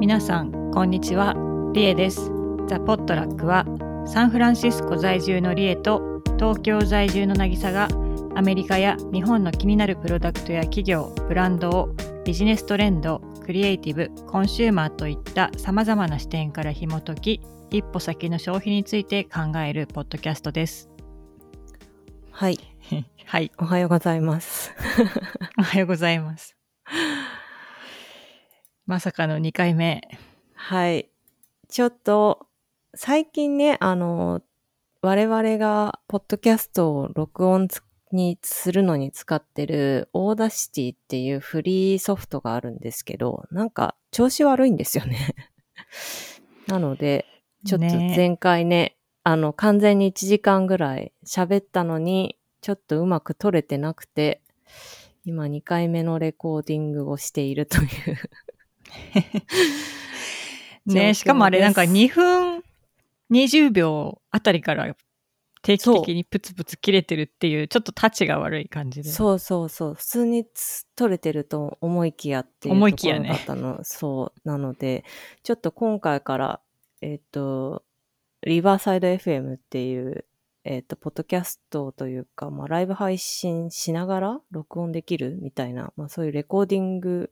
皆さんこんにちは。リエです。ザ・ポットラックはサンフランシスコ在住のリエと東京在住の渚がアメリカや日本の気になるプロダクトや企業ブランドをビジネストレンドクリエイティブコンシューマーといったさまざまな視点から紐解き一歩先の消費について考えるポッドキャストです。はい。はい。おはようございます。おはようございますまさかの2回目はい。ちょっと、最近ね、あの、我々がポッドキャストを録音つにするのに使ってる Audacity っていうフリーソフトがあるんですけど、なんか調子悪いんですよね。なので、ちょっとね前回ね、あの、完全に1時間ぐらい喋ったのに、ちょっとうまく撮れてなくて、今2回目のレコーディングをしているという。ねしかもあれなんか2分20秒あたりから定期的にプツプツ切れてるっていうちょっとタチが悪い感じでそうそうそう。普通につ撮れてると思いきやっていう思いきやねだったの。そう。なので、ちょっと今回から、えっ、と、リバーサイド FM っていう、えっ、と、ポッドキャストというか、まあ、ライブ配信しながら録音できるみたいな、まあ、そういうレコーディング、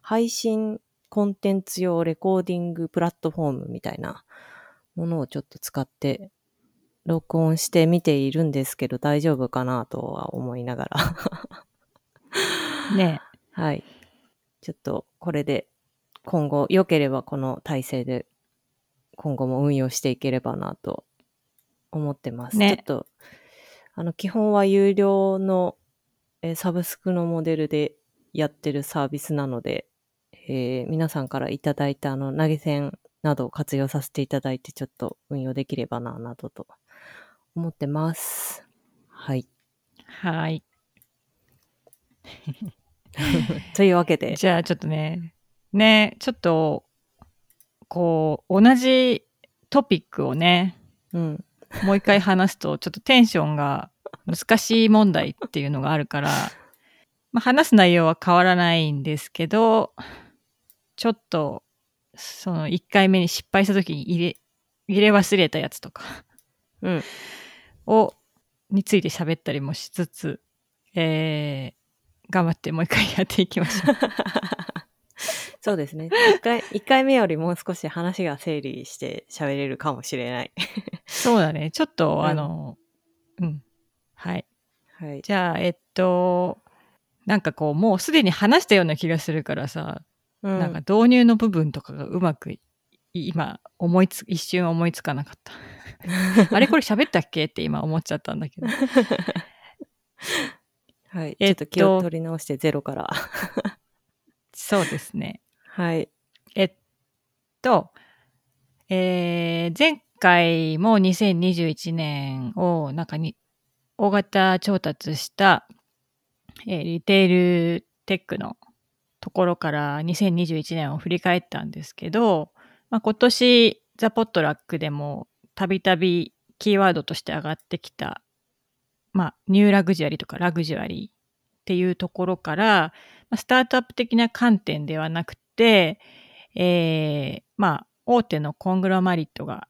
配信コンテンツ用レコーディングプラットフォームみたいなものをちょっと使って録音してみているんですけど大丈夫かなとは思いながら。ねはい。ちょっとこれで今後良ければこの体制で今後も運用していければなと思ってます。ねちょっとあの基本は有料の、えーサブスクのモデルでやってるサービスなので、えー皆さんからいただいたあの投げ銭などを活用させていただいてちょっと運用できればななどと思ってます。はい。はい というわけで、じゃあちょっとねねちょっとこう同じトピックをねうん。もう一回話すとちょっとテンションが難しい問題っていうのがあるから、まあ、話す内容は変わらないんですけどちょっとその1回目に失敗した時に入れ入れ忘れたやつとかうん。をについて喋ったりもしつつ、えー頑張ってもう一回やっていきましょう。そうですね。一回、一回目よりもう少し話が整理して喋れるかもしれない。そうだねちょっと、うんあのうんはいはい。じゃあえっとなんかこうもうすでに話したような気がするからさ、うんなんか導入の部分とかがうまくい今思いつ一瞬思いつかなかった あれこれ喋ったっけって今思っちゃったんだけど はい。えっとちょっと気を取り直してゼロから。そうですねはい。えっと、えー前回も2021年をなんかに大型調達した、えーリテールテックのところから2021年を振り返ったんですけど、まあ、今年ザ・ポットラックでもたびたびキーワードとして上がってきた、まあ、ニューラグジュアリーとかラグジュアリーっていうところから、まあスタートアップ的な観点ではなくて、えーまあ、大手のコングラマリットが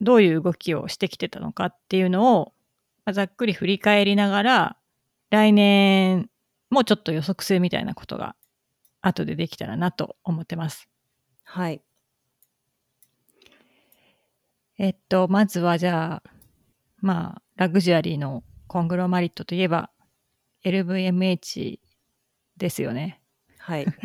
どういう動きをしてきてたのかっていうのを、まあざっくり振り返りながら、来年もちょっと予測するみたいなことが後でできたらなと思ってます。はい。えっと、まずはじゃあ、まあ、ラグジュアリーのコングロマリットといえば、LVMH ですよね。はい。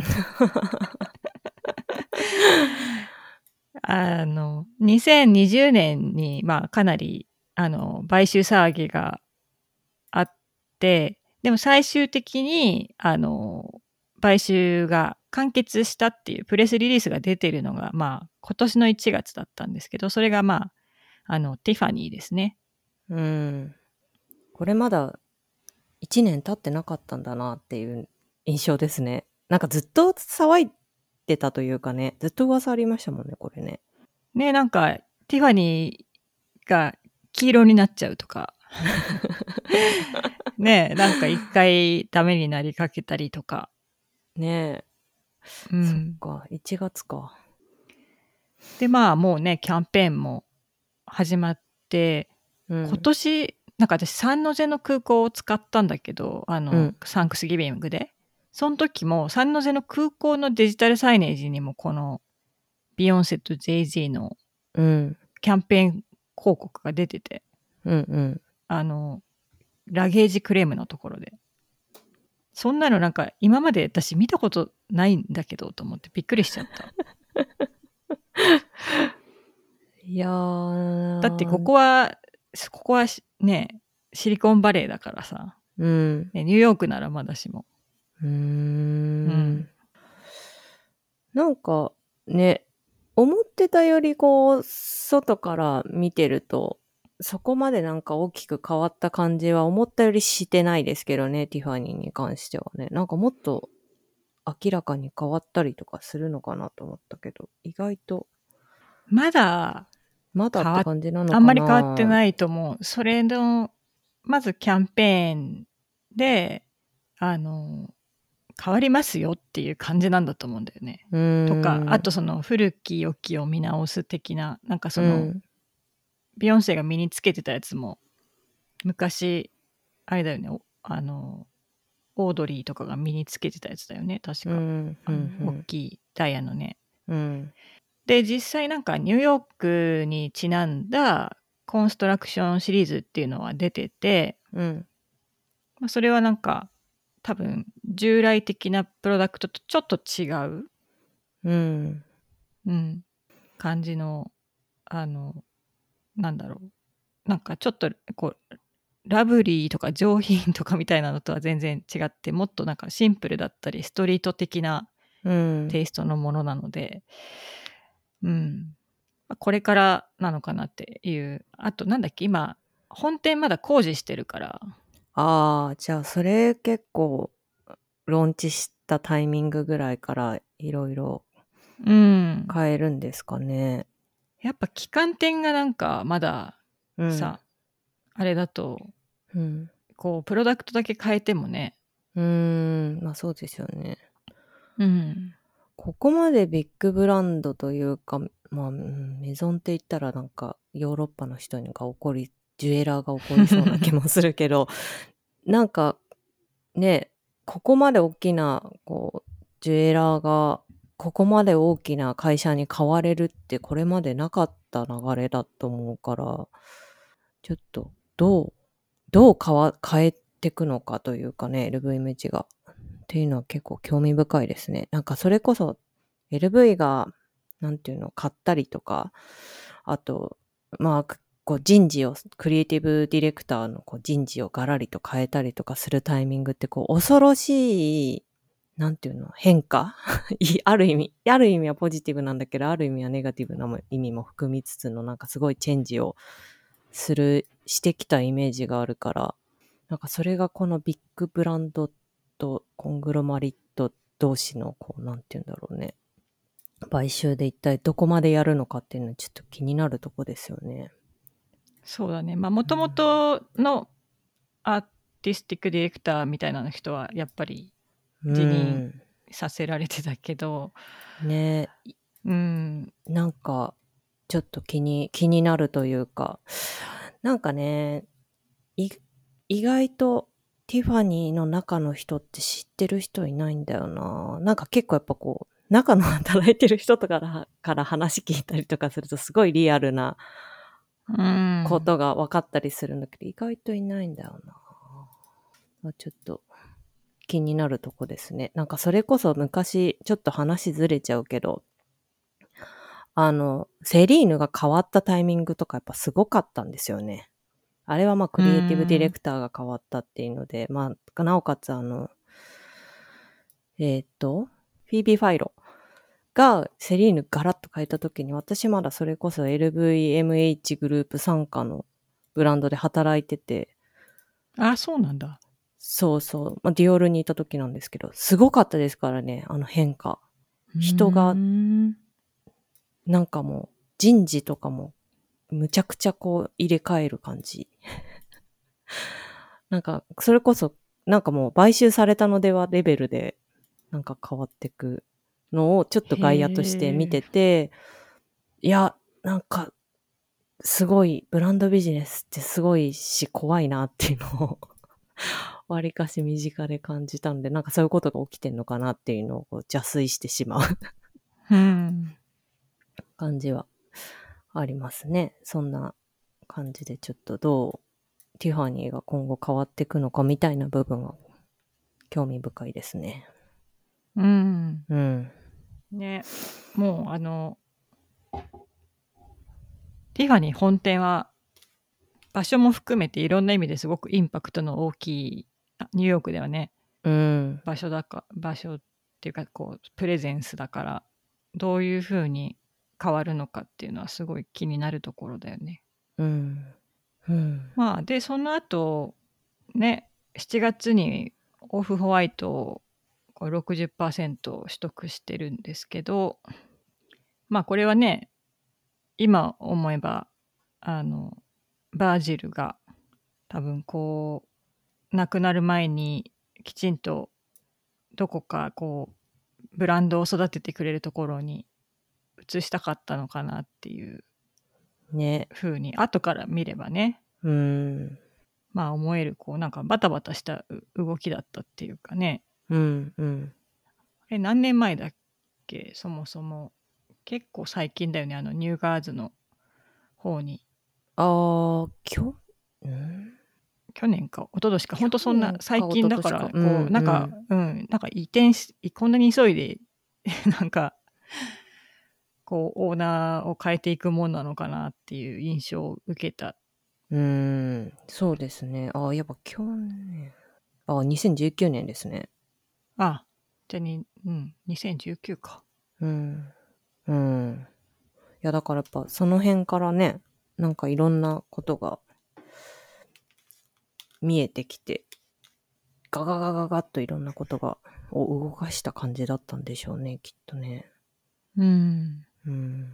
あの、2020年に、まあ、かなり、あの、買収騒ぎがあって、でも最終的に、あの、買収が完結したっていうプレスリリースが出てるのが、まあ、今年の1月だったんですけど、それがまあ、あの、ティファニーですね。うん。これまだ1年経ってなかったんだなっていう印象ですね。なんかずっと騒いでたというかね、ずっと噂ありましたもんね、これね。ね、なんか、ティファニーが黄色になっちゃうとか、ねなんか一回ダメになりかけたりとか、ねえ。うそっん。か、1月か。で、まあもうね、キャンペーンも始まって、うん、今年、なんか私、サンノゼの空港を使ったんだけど、あの、うんサンクスギビングで。その時も、サンノゼの空港のデジタルサイネージにも、この、ビヨンセと JZ のうん、キャンペーン広告が出てて、うん、うん。あの、ラゲージクレームのところで。そんなのなんか、今まで私見たことないんだけど、と思ってびっくりしちゃった。いやー。だってここは、ここはしね、シリコンバレーだからさ、うん。ねニューヨークならまだしも。うーんんなんかね、思ってたよりこう、外から見てると、そこまでなんか大きく変わった感じは思ったよりしてないですけどね、ティファニーに関してはね。なんかもっと明らかに変わったりとかするのかなと思ったけど、意外とまだ、まだって感じなのかな。あんまり変わってないと思う。それの、まずキャンペーンで、あの、変わりますよっていう感じなんだと思うんだよね。とか、あとその古き良きを見直す的な、なんかその、うんビヨンセが身につけてたやつも、昔、あれだよね、おあの、オードリーとかが身につけてたやつだよね、確か。うん、あのうん。大きいダイヤのね。うん、で、実際なんかニューヨークにちなんだコンストラクションシリーズっていうのは出てて、うん、まあ、それはなんか多分従来的なプロダクトとちょっと違う、うん、うん、感じの、あの、なんだろう。なんかちょっとこう、ラブリーとか上品とかみたいなのとは全然違って、もっとなんかシンプルだったり、ストリート的なうん。テイストのものなので、うん。まあこれからなのかなっていう。あと、なんだっけ、今、本店まだ工事してるから、ああ、じゃあそれ結構、ローンチしたタイミングぐらいからいろいろうん。変えるんですかね。やっぱ旗艦店がなんかまだうん、さ、あれだと、うん。こう、プロダクトだけ変えてもね、うーん、まあそうですよね。うん。ここまでビッグブランドというか、まあ、うんメゾンって言ったらなんかヨーロッパの人にが怒り、ジュエラーが怒りそうな気もするけど、なんかね、ここまで大きな、こう、ジュエラーが、ここまで大きな会社に変われるってこれまでなかった流れだと思うから、ちょっと、どう、どう変わ、変えていくのかというかね、LVMH が。っていうのは結構興味深いですね。なんかそれこそ LV が、なんていうの、買ったりとか、あと、まあ、こう人事を、クリエイティブディレクターのこう人事をガラリと変えたりとかするタイミングって、こう、恐ろしい、なんていうの、変化？いある意味、ある意味はポジティブなんだけど、ある意味はネガティブな意味も含みつつの、なんかすごいチェンジをする、してきたイメージがあるから、なんかそれがこのビッグブランドとコングロマリット同士の、こう、なんていうんだろうね。買収で一体どこまでやるのかっていうのはちょっと気になるとこですよね。そうだね。まあ、もともとのアーティスティックディレクターみたいな人は、やっぱり辞任させられてたけど、うんねうん、なんか、ちょっと気に、気になるというか、なんかね、い意外とティファニーの中の人って知ってる人いないんだよな。なんか結構やっぱこう、中の働いてる人とかからから話聞いたりとかするとすごいリアルなうん。ことが分かったりするんだけど、意外といないんだよな。あちょっと気になるとこですね。なんかそれこそ昔、ちょっと話ずれちゃうけど、あの、セリーヌが変わったタイミングとかやっぱすごかったんですよね。あれはまあクリエイティブディレクターが変わったっていうので、まあ、なおかつあの、えっ、と、フィービー・ファイロがセリーヌガラッと変えた時に、私まだそれこそ LVMH グループ傘下のブランドで働いてて、あ、そうなんだ。そうそう、まあ、ディオールにいた時なんですけど、すごかったですからね、あの変化。人がうんなんかもう人事とかもむちゃくちゃこう入れ替える感じ。なんか、それこそ、なんかもう買収されたのではレベルで、なんか変わってくのをちょっと外野として見てて、いや、なんか、すごい、ブランドビジネスってすごいし怖いなっていうのをわりかし身近で感じたので、なんかそういうことが起きてんのかなっていうのをこう邪推してしまううん。感じはありますね。そんな感じでちょっとどうティファニーが今後変わっていくのかみたいな部分は興味深いですね。うん。うん。ね、もうあの、ティファニー本店は場所も含めていろんな意味ですごくインパクトの大きいあニューヨークではねうん。場所だか場所っていうかこうプレゼンスだからどういうふうに変わるのかっていうのはすごい気になるところだよね。うん。うん。まあでその後ね7月にオフホワイトをこう60%取得してるんですけどまあこれはね今思えばあのバージルが多分こう亡くなる前にきちんとどこかこうブランドを育ててくれるところに移したかったのかなっていうね。風に後から見ればねうん。まあ思えるこうなんかバタバタしたう動きだったっていうかねうん。うん。え何年前だっけ？そもそも結構最近だよねあのニューガーズの方にあー、きょ、うん？去年か一昨年か本当そんな最近だからこ一昨年かうんうなんかうんなんか移転しこんなに急いで なんかこうオーナーを変えていくもんなのかなっていう印象を受けたうーん、そうですね。あ、やっぱ去年。あ、2019年ですね。あじゃあにうん2019かうん。うん。いや、だからやっぱその辺からね、なんかいろんなことが見えてきて、ガガガガガッといろんなことが、を動かした感じだったんでしょうね、きっとね。うんうん。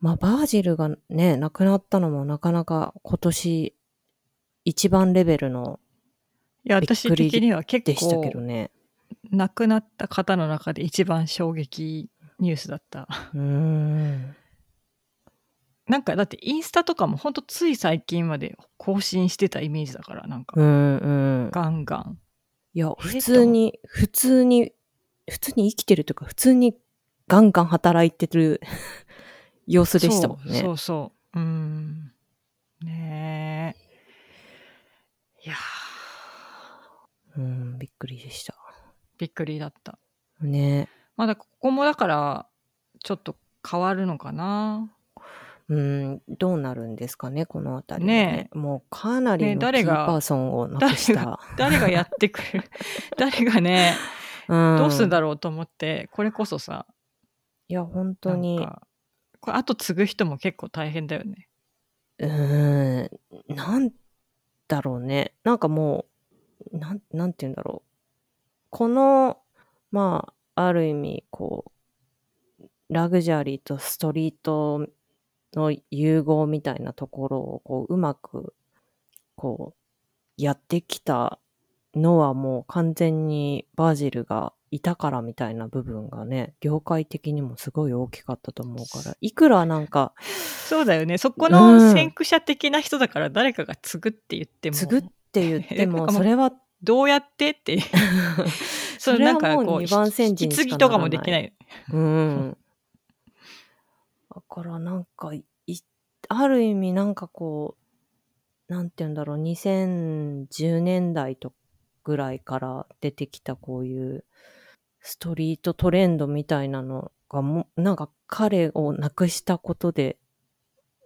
まあ、バージルがね、亡くなったのもなかなか今年一番レベルのいや私的には結構どね。亡くなった方の中で一番衝撃ニュースだった。うーん。なんかだってインスタとかもほんとつい最近まで更新してたイメージだからなんかうんうん。ガンガン。いや、え普通に、普通に、普通に生きてるというか、普通にガンガン働いてる 様子でしたもんね。そうそうそう。うん。ねえ。いやーうん、びっくりでした。びっくりだった。ねまだここもだからちょっと変わるのかな。うん、どうなるんですかね、このあたりはね。ねもうかなりのキーね誰がパーソンをなくした。誰がやってくれる？誰がね、うん、どうするんだろうと思ってこれこそさいや、本当に、かこれ後継ぐ人も結構大変だよね。うーん、なんだろうね。なんかもう、なん、なんて言うんだろう。この、まあ、ある意味、こう、ラグジュアリーとストリートの融合みたいなところを、こう、うまく、こう、やってきたのはもう完全にバージルがいたからみたいな部分がね、業界的にもすごい大きかったと思うから、いくらなんか、そうだよねそこうんの先駆者的な人だから誰かが継ぐって言っても継ぐって言っても、それはどうやってって それはもうこう二番煎じにとかもならできない。うん。だからなんかい、ある意味なんかこう、なんて言うんだろう、2010年代とぐらいから出てきたこういうストリートトレンドみたいなのがも、なんか彼を亡くしたことで、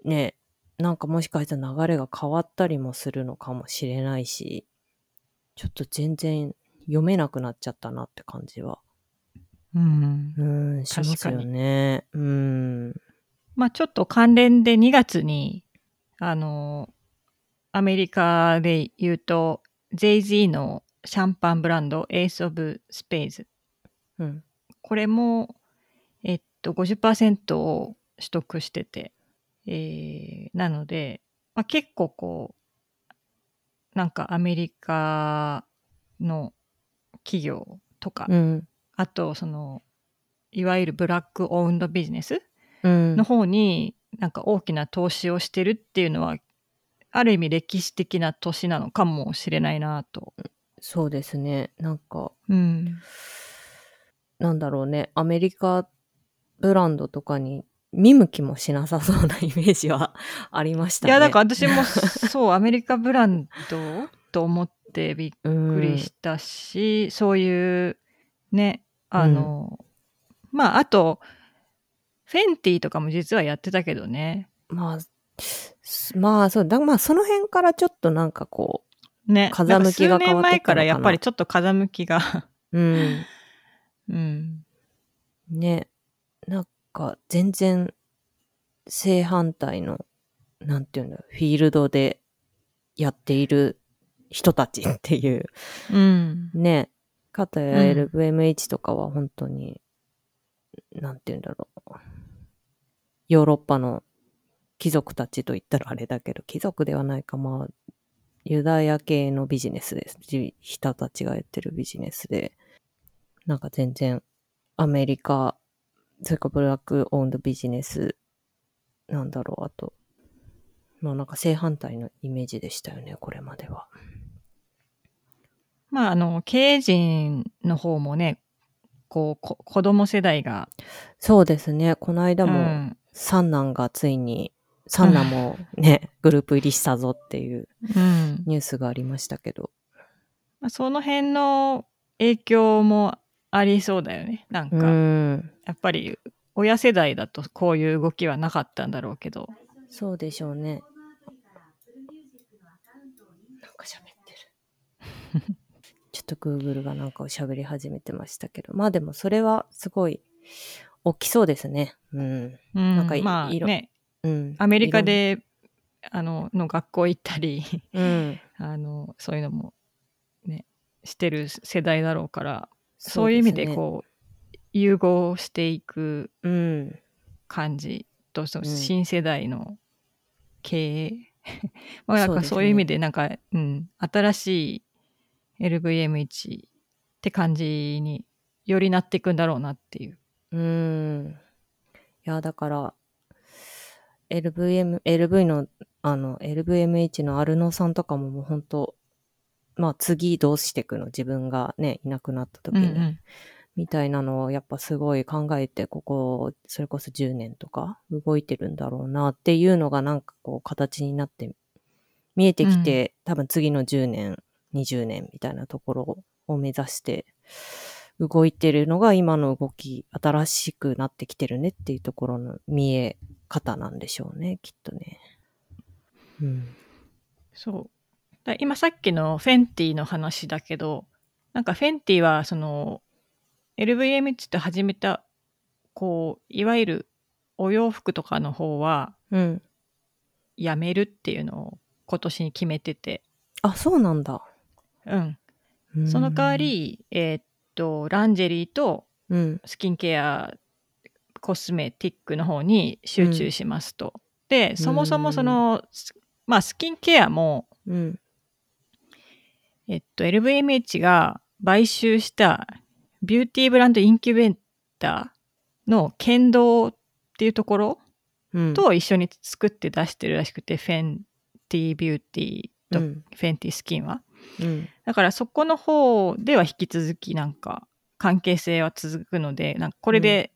ね、なんかもしかしたら流れが変わったりもするのかもしれないし、ちょっと全然読めなくなっちゃったなって感じはうんうん、しますよね。うん。まあちょっと関連で2月にあのアメリカで言うと JZ のシャンパンブランド Ace of Spades うん。これもえっと50%を取得してて、えーなので、まあ、結構こうなんかアメリカの企業とか、うん。あとそのいわゆるブラックオウンドビジネスうんの方になんか大きな投資をしてるっていうのはある意味歴史的な年なのかもしれないなと。そうですね。なんか、うん、なんだろうね。アメリカブランドとかに見向きもしなさそうなイメージはありましたね。いやだから私もそう アメリカブランドと思ってびっくりしたし、そういうねあの、まああとフェンティとかも実はやってたけどね。まあ、すまあ、そう、だまあ、その辺からちょっとなんかこね。風向きが変わって前からやっぱりちょっと風向きが。う、うん、うん。ね、なんか全然正反対の、なんていうんだフィールドでやっている人たちっていう、うん。ね、かたやうん。LVMH とかは本当に、なんていうんだろう、ヨーロッパの貴族たちと言ったらあれだけど、貴族ではないか、まあ、ユダヤ系のビジネスです。人たちがやってるビジネスで、なんか全然アメリカ、それかブラックオンドビジネス、なんだろう、あと、まあなんか正反対のイメージでしたよね、これまでは。まああの経営陣の方もねこうこ子供世代が、そうですね、この間も、うん三男がついに、三男もね、グループ入りしたぞっていううんニュースがありましたけど。まあ、その辺の影響もありそうだよねなんうか、ん。やっぱり親世代だとこういう動きはなかったんだろうけどそうでしょうね。なんか喋ってる。と Google がなんかを喋り始めてましたけど。まあでもそれはすごい大きそうですね。うん。うんなんかいまあねうん。アメリカであのの学校行ったり。うん。あのそういうのもねしてる世代だろうからそういう意味でこう融合していく。感じとうん新世代の経営、まあなんかそういう意味でなんか、うん、新しい LVM1 って感じによりなっていくんだろうなっていう。うん。いや、だから、LVM、LV の、あの、LVMH のアルノさんとかももう本当まあ次どうしていくの？自分がね、いなくなった時に、うんうんみたいなのをやっぱすごい考えて、ここ、それこそ10年とか動いてるんだろうなっていうのがなんかこう形になって見えてきて、多分次の10年、20年みたいなところを目指して動いてるのが今の動き、新しくなってきてるねっていうところの見え方なんでしょうね、きっとね。うん。そうだ今さっきのフェンティの話だけどなんかフェンティはその LVMH って始めたこういわゆるお洋服とかの方はうん。やめるっていうのを今年に決めてて、あ、そうなんだ。うん、うんその代わ、り、えーっとランジェリーとうん。スキンケアコスメティックの方に集中しますと。でそもそもその、まあスキンケアもうん。えっと、LVMH が買収したビューティーブランドインキュベーターの剣道っていうところうん、と一緒に作って出してるらしくて、フェンティビューティーとうんフェンティスキンは。うん。だからそこの方では引き続きなんか関係性は続くので、なんかこれで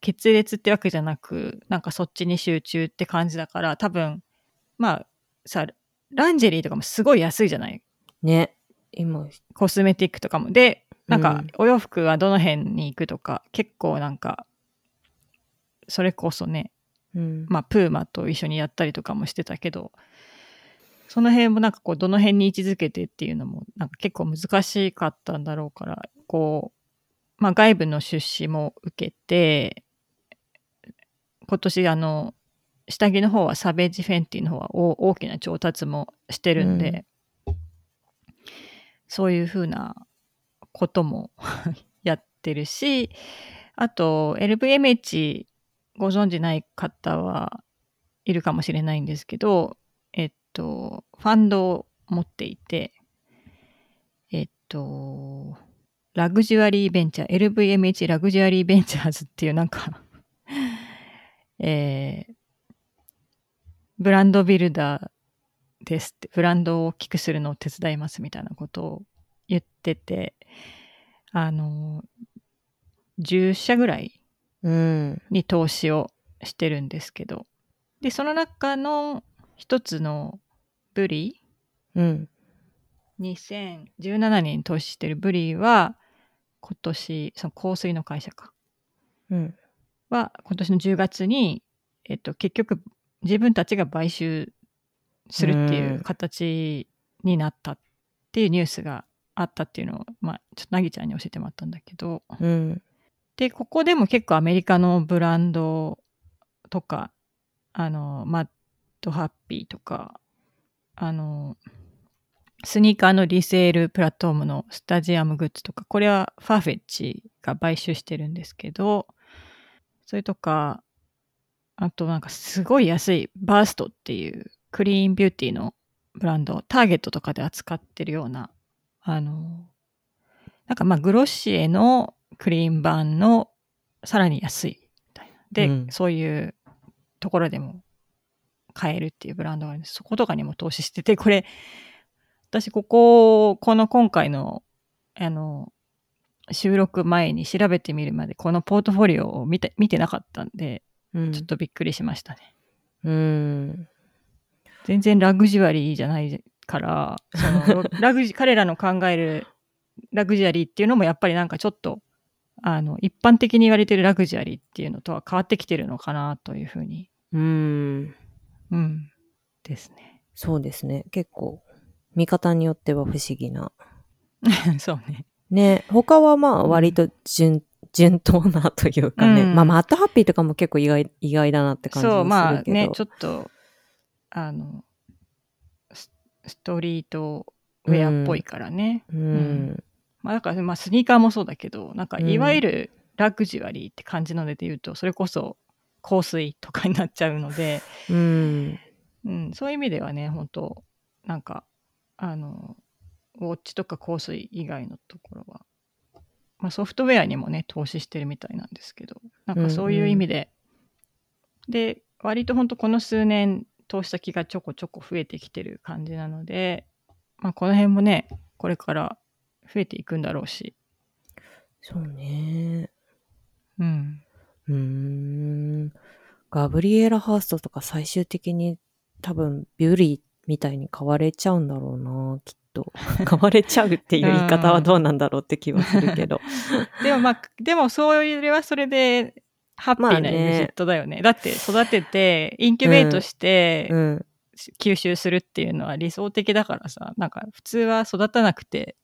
決裂ってわけじゃなく、なんかそっちに集中って感じだから、多分、まあさ、ランジェリーとかもすごい安いじゃない？ね。今、コスメティックとかも。で、なんかうんお洋服はどの辺に行くとか、結構なんか、それこそね、うん。まあ、プーマと一緒にやったりとかもしてたけど、その辺もなんかこう、どの辺に位置づけてっていうのも、なんか結構難しかったんだろうから、こう、まあ、外部の出資も受けて、今年あの、下着の方はサベージ・フェンティの方は大大きな調達もしてるんで、そういうふうなことも やってるし、あと LVMH ご存じない方はいるかもしれないんですけど、と、ファンドを持っていて、えっと、ラグジュアリーベンチャー、LVMH ラグジュアリーベンチャーズっていうなんかえー、ブランドビルダーですって、ブランドを大きくするのを手伝いますみたいなことを言ってて、あの、10社ぐらいうん。に投資をしてるんですけど、で、その中の一つのブリ？うん。2017年に投資してるブリは、今年、その香水の会社か。うん。は、今年の10月に、えっと、結局、自分たちが買収するっていう形になったっていうニュースがあったっていうのを、まあ、ちょっとなぎちゃんに教えてもらったんだけど、うん。で、ここでも結構アメリカのブランドとか、あの、マッドハッピーとか、あの、スニーカーのリセールプラットフォームのスタジアムグッズとか、これはファーフェッチが買収してるんですけど、それとか、あとなんかすごい安いバーストっていうクリーンビューティーのブランド、ターゲットとかで扱ってるような、あの、なんかまあグロッシエのクリーン版のさらに安いみたいな。で、うんそういうところでも買えるっていうブランドがあるんです。そことかにも投資してて、これ、私ここ、この今回の、あの、収録前に調べてみるまで、このポートフォリオを見て見てなかったんで、うん。ちょっとびっくりしましたね。うん。全然ラグジュアリーじゃないから、その ラグジ彼らの考えるラグジュアリーっていうのもやっぱりなんかちょっと、あの、一般的に言われてるラグジュアリーっていうのとは変わってきてるのかなというふうに、うん。うん、ですね。そうですね。結構、見方によっては不思議な。そうね。ね、他はまあ割と順、順当なというかね。うんまあマットハッピーとかも結構意外、意外だなって感じそう、もするけど。まあね、ちょっと、あの、スストリートウェアっぽいからね。うん。まあだから、まあスニーカーもそうだけど、なんかうんいわゆるラグジュアリーって感じので言うと、それこそ香水とかになっちゃうので、うん。うん、そういう意味ではね、本当なんか、あの、ウォッチとか香水以外のところは、まあ、ソフトウェアにもね、投資してるみたいなんですけど、なんかそういう意味で、で、割と本当この数年、投資先がちょこちょこ増えてきてる感じなので、まあ、この辺もね、これから増えていくんだろうし、そうね。うん。うーん。ガブリエラ・ハーストとか最終的に多分ビューリーみたいに買われちゃうんだろうな、きっと。買われちゃうっていう言い方はどうなんだろうって気はするけど。でもまあ、でもそれはそれで、ハッピーなまあねエグジットだよね。だって育てて、インキュベートして、うん。吸収するっていうのは理想的だからさ、なんか普通は育たなくて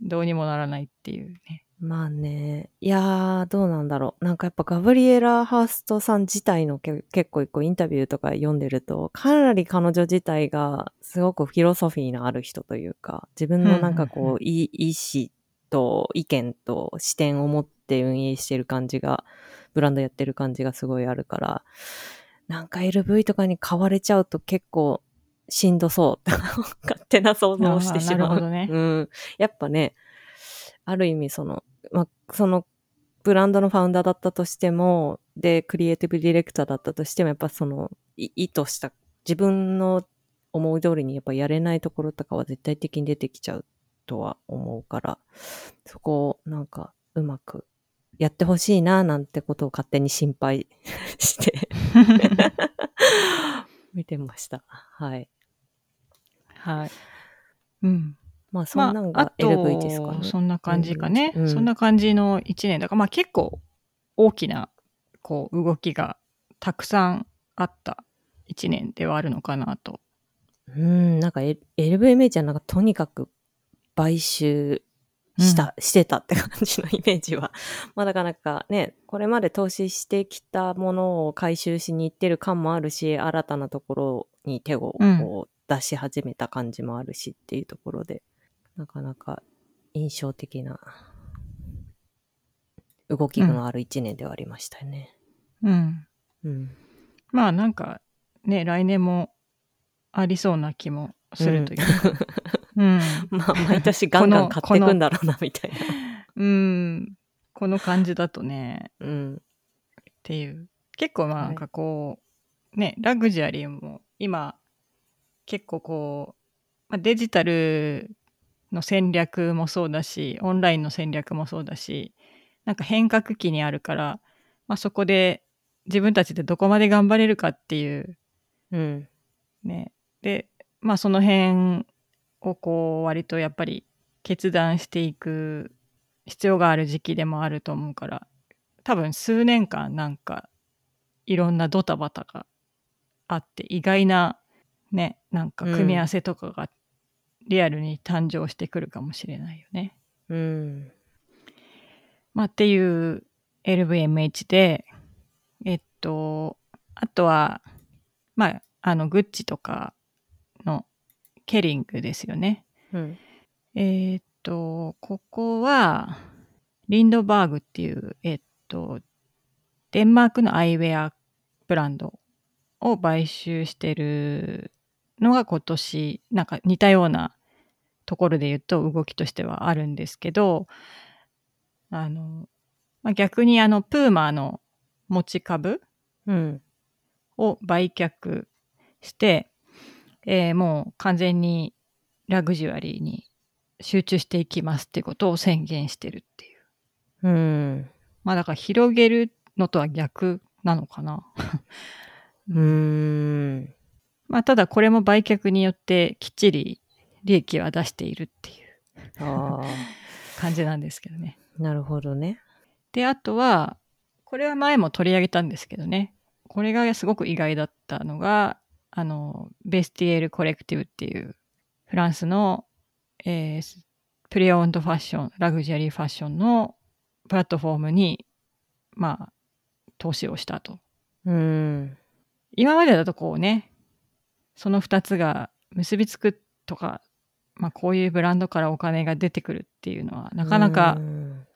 どうにもならないっていうね。まあね。いやー、どうなんだろう。なんかやっぱガブリエラ・ハーストさん自体のけ結構一個インタビューとか読んでると、かなり彼女自体がすごくフィロソフィーのある人というか、自分のなんかこう、い意思と意見と視点を持って運営してる感じが、ブランドやってる感じがすごいあるから、なんか LV とかに買われちゃうと結構しんどそう。勝手な想像をしてしまう。あーなるほどねうん。やっぱね、ある意味その、まあ、その、ブランドのファウンダーだったとしても、で、クリエイティブディレクターだったとしても、やっぱその、意図した、自分の思い通りにやっぱやれないところとかは絶対的に出てきちゃうとは思うから、そこをなんかうまくやってほしいな、なんてことを勝手に心配 して 見てました。はい。はい。うん。まあ、そんなんが LV ですかね。そんな感じかね。うんそんな感じの1年だから、まあ結構大きなこう動きがたくさんあった1年ではあるのかなと。うん、なんか LVMH はなんかとにかく買収した、してたって感じのイメージは。まあだからなんかね、これまで投資してきたものを回収しに行ってる感もあるし、新たなところに手をうんこう出し始めた感じもあるしっていうところで、なかなか印象的な動きのある一年ではありましたよね。うん。うん。まあなんかね、来年もありそうな気もするというか。うん。まあ毎年ガンガン買っていくんだろうな、みたいな。うん。この感じだとね、うん。っていう。結構まあはいなんかこう、ね、ラグジュアリーも今、結構こう、まあ、デジタルの戦略もそうだし、オンラインの戦略もそうだし、なんか変革期にあるから、まあ、そこで自分たちでどこまで頑張れるかっていううん。ね。で、まあその辺をこう割とやっぱり決断していく必要がある時期でもあると思うから、多分数年間なんかいろんなドタバタがあって意外なね、なんか組み合わせとかがリアルに誕生してくるかもしれないよね。うん。まあっていう LVMH で、えっと、あとは、まあ、あの、グッチとかのケリングですよね。うん。えーっと、ここは、リンドバーグっていう、えっと、デンマークのアイウェアブランドを買収してるのが今年、なんか似たようなところで言うと動きとしてはあるんですけど、あの、まあ、逆にあの、プーマーの持ち株うん。を売却して、えーもう完全にラグジュアリーに集中していきますっていうことを宣言してるっていう。うん。まあだから広げるのとは逆なのかな。うん。まあただこれも売却によってきっちり利益は出しているっていうあ感じなんですけどね。あ。なるほどね。で、あとは、これは前も取り上げたんですけどね。これがすごく意外だったのが、あの、ベスティエールコレクティブっていうフランスの、えープレオンドファッション、ラグジュアリーファッションのプラットフォームに、まあ、投資をしたと。うん。今までだとこうね、その二つが結びつくとか、まあこういうブランドからお金が出てくるっていうのはなかなかうん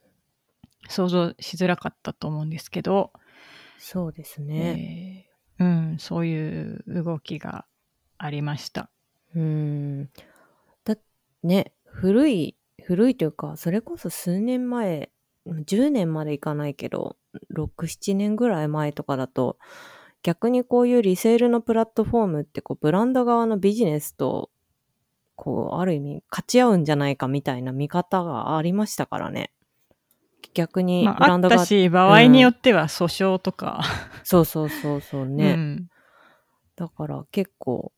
想像しづらかったと思うんですけど、そうですね。えーうん、そういう動きがありました。うん。だ、ね、古い、古いというか、それこそ数年前、10年までいかないけど、6、7年ぐらい前とかだと、逆にこういうリセールのプラットフォームってこうブランド側のビジネスとこうある意味勝ち合うんじゃないかみたいな見方がありましたからね。逆にまあ、あブランドが、ったし、場合によっては訴訟とか、そうそうそうそうね。うん、だから結構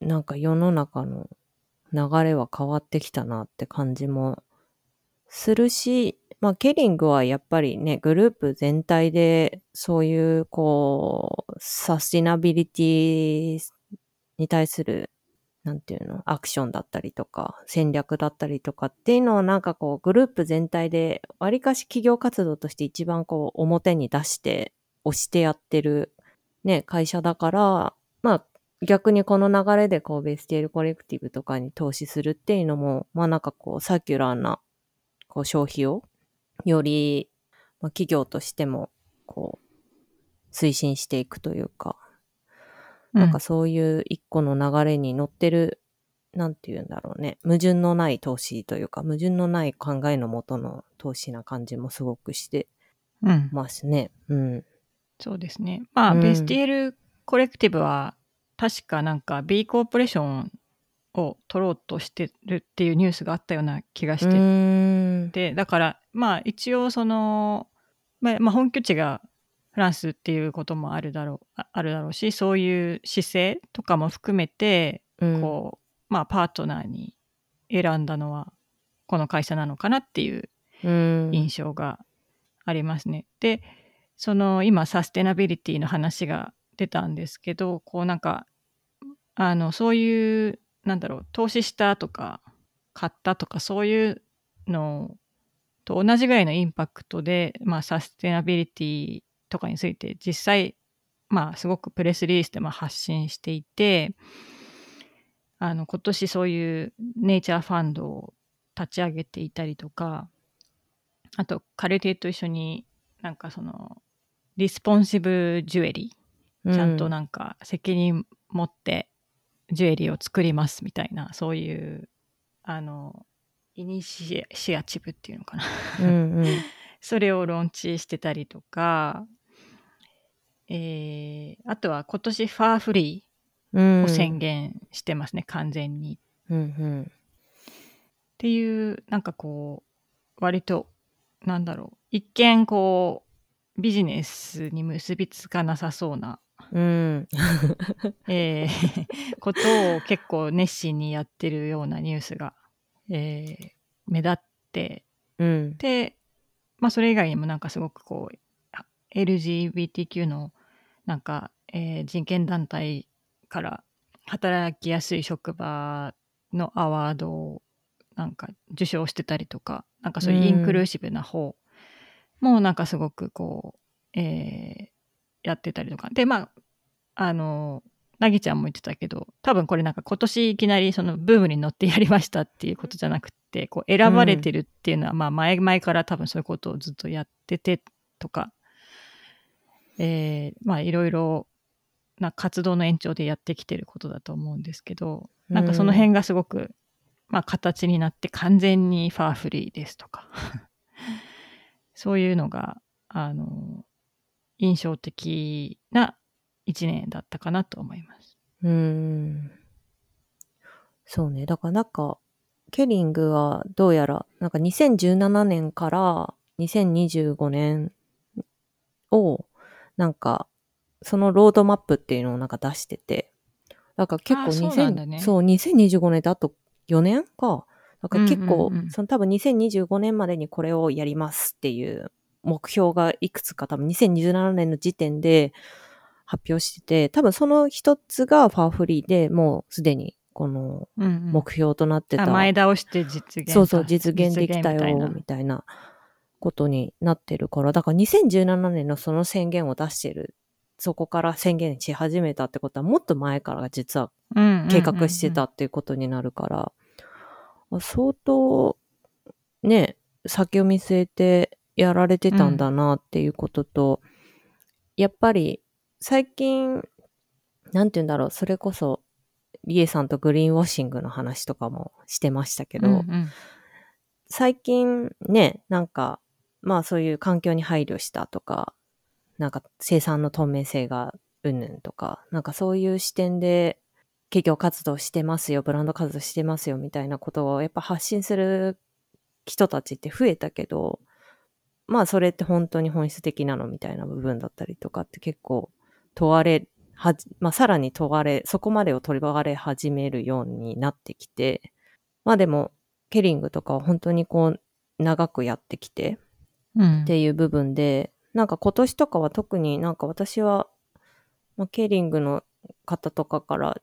なんか世の中の流れは変わってきたなって感じもするし、まあ Kering はやっぱりね、グループ全体でそういうこう、サスティナビリティに対するなんていうの、アクションだったりとか、戦略だったりとかっていうのをなんかこう、グループ全体で、わりかし企業活動として一番こう、表に出して、押してやってる、ね、会社だから、まあ、逆にこの流れでこう、 Vestiaire Collective とかに投資するっていうのも、まあなんかこう、サーキュラーな、こう、消費を、より、まあ企業としても、こう、推進していくというか、なんかそういう一個の流れに乗ってる、なんて言うんだろうね。矛盾のない投資というか、矛盾のない考えのもとの投資な感じもすごくしてうん、うんますね。うん。そうですね。まあ、うんベスティエルコレクティブは、確かなんか B コーポレーションを取ろうとしてるっていうニュースがあったような気がうしてーん。て、だから、まあ一応その、まあ、まあ本拠地がフランスっていうこともあるだろう、ああるだろうし、そういう姿勢とかも含めて、うんこう、まあパートナーに選んだのはこの会社なのかなっていううん。印象がありますね。で、その今サステナビリティの話が出たんですけど、こうなんか、あの、そういう、なんだろう、投資したとか、買ったとか、そういうのと同じぐらいのインパクトで、まあサステナビリティとかについて実際、まあすごくプレスリリースでも発信していて、あの、今年そういうネイチャーファンドを立ち上げていたりとか、あと、カルティと一緒になんかその、リスポンシブジュエリー、ちゃんとなんか責任持ってジュエリーを作りますみたいな、そういう、あの、イニシシアチブっていうのかなうんうん。それをローンチしてたりとか、えーあとは今年ファーフリうん。ーを宣言してますね、完全に。うんうん。っていうなんかこう割となんだろう一見こうビジネスに結びつかなさそうな、うん。えーことを結構熱心にやってるようなニュースが、えー目立ってうん。で、まあ、それ以外にもなんかすごくこうあ LGBTQ のなんか、えー人権団体から働きやすい職場のアワードをなんか受賞してたりとかなんかそういうインクルーシブな方もなんかすごくこう、えーやってたりとか。でまああのなぎちゃんも言ってたけど多分これなんか今年いきなりそのブームに乗ってやりましたっていうことじゃなくてこう選ばれてるっていうのは、まあ前々から多分そういうことをずっとやっててとか、えーまあいろいろな活動の延長でやってきてることだと思うんですけどなんかその辺がすごく、まあ、形になって完全にファーフリーですとか。そういうのがあの印象的な一年だったかなと思います。うん。そうね。だからなんか、ケリングはどうやら、なんか2017年から2025年を、なんか、そのロードマップっていうのをなんか出してて、だから結構あーそう2000なんだねそう、2025年であと4年か。だから結構、うんうんうんその多分2025年までにこれをやりますっていう目標がいくつか多分2027年の時点で発表してて、多分その一つがファーフリーでもうすでにこのうんうん。目標となってた。あ前倒して実現そうそう、実現できたよ、みたいな。ことになってるから、だから2017年のその宣言を出してる、そこから宣言し始めたってことは、もっと前から実は計画してたっていうことになるから、あ相当、ね、先を見据えてやられてたんだなっていうことと、やっぱり最近、なんて言うんだろう、それこそ、リエさんとグリーンウォッシングの話とかもしてましたけど、うんうん。最近ね、なんか、まあそういう環境に配慮したとか、なんか生産の透明性がうんぬんとか、なんかそういう視点で企業活動してますよ、ブランド活動してますよみたいなことをやっぱ発信する人たちって増えたけど、まあそれって本当に本質的なのみたいな部分だったりとかって結構問われ、はじ、まあさらに問われ、そこまでを問われ始めるようになってきて、まあでも、ケリングとかは本当にこう、長くやってきてうん。っていう部分で、なんか今年とかは特になんか私は、まあ、ケリングの方とかから、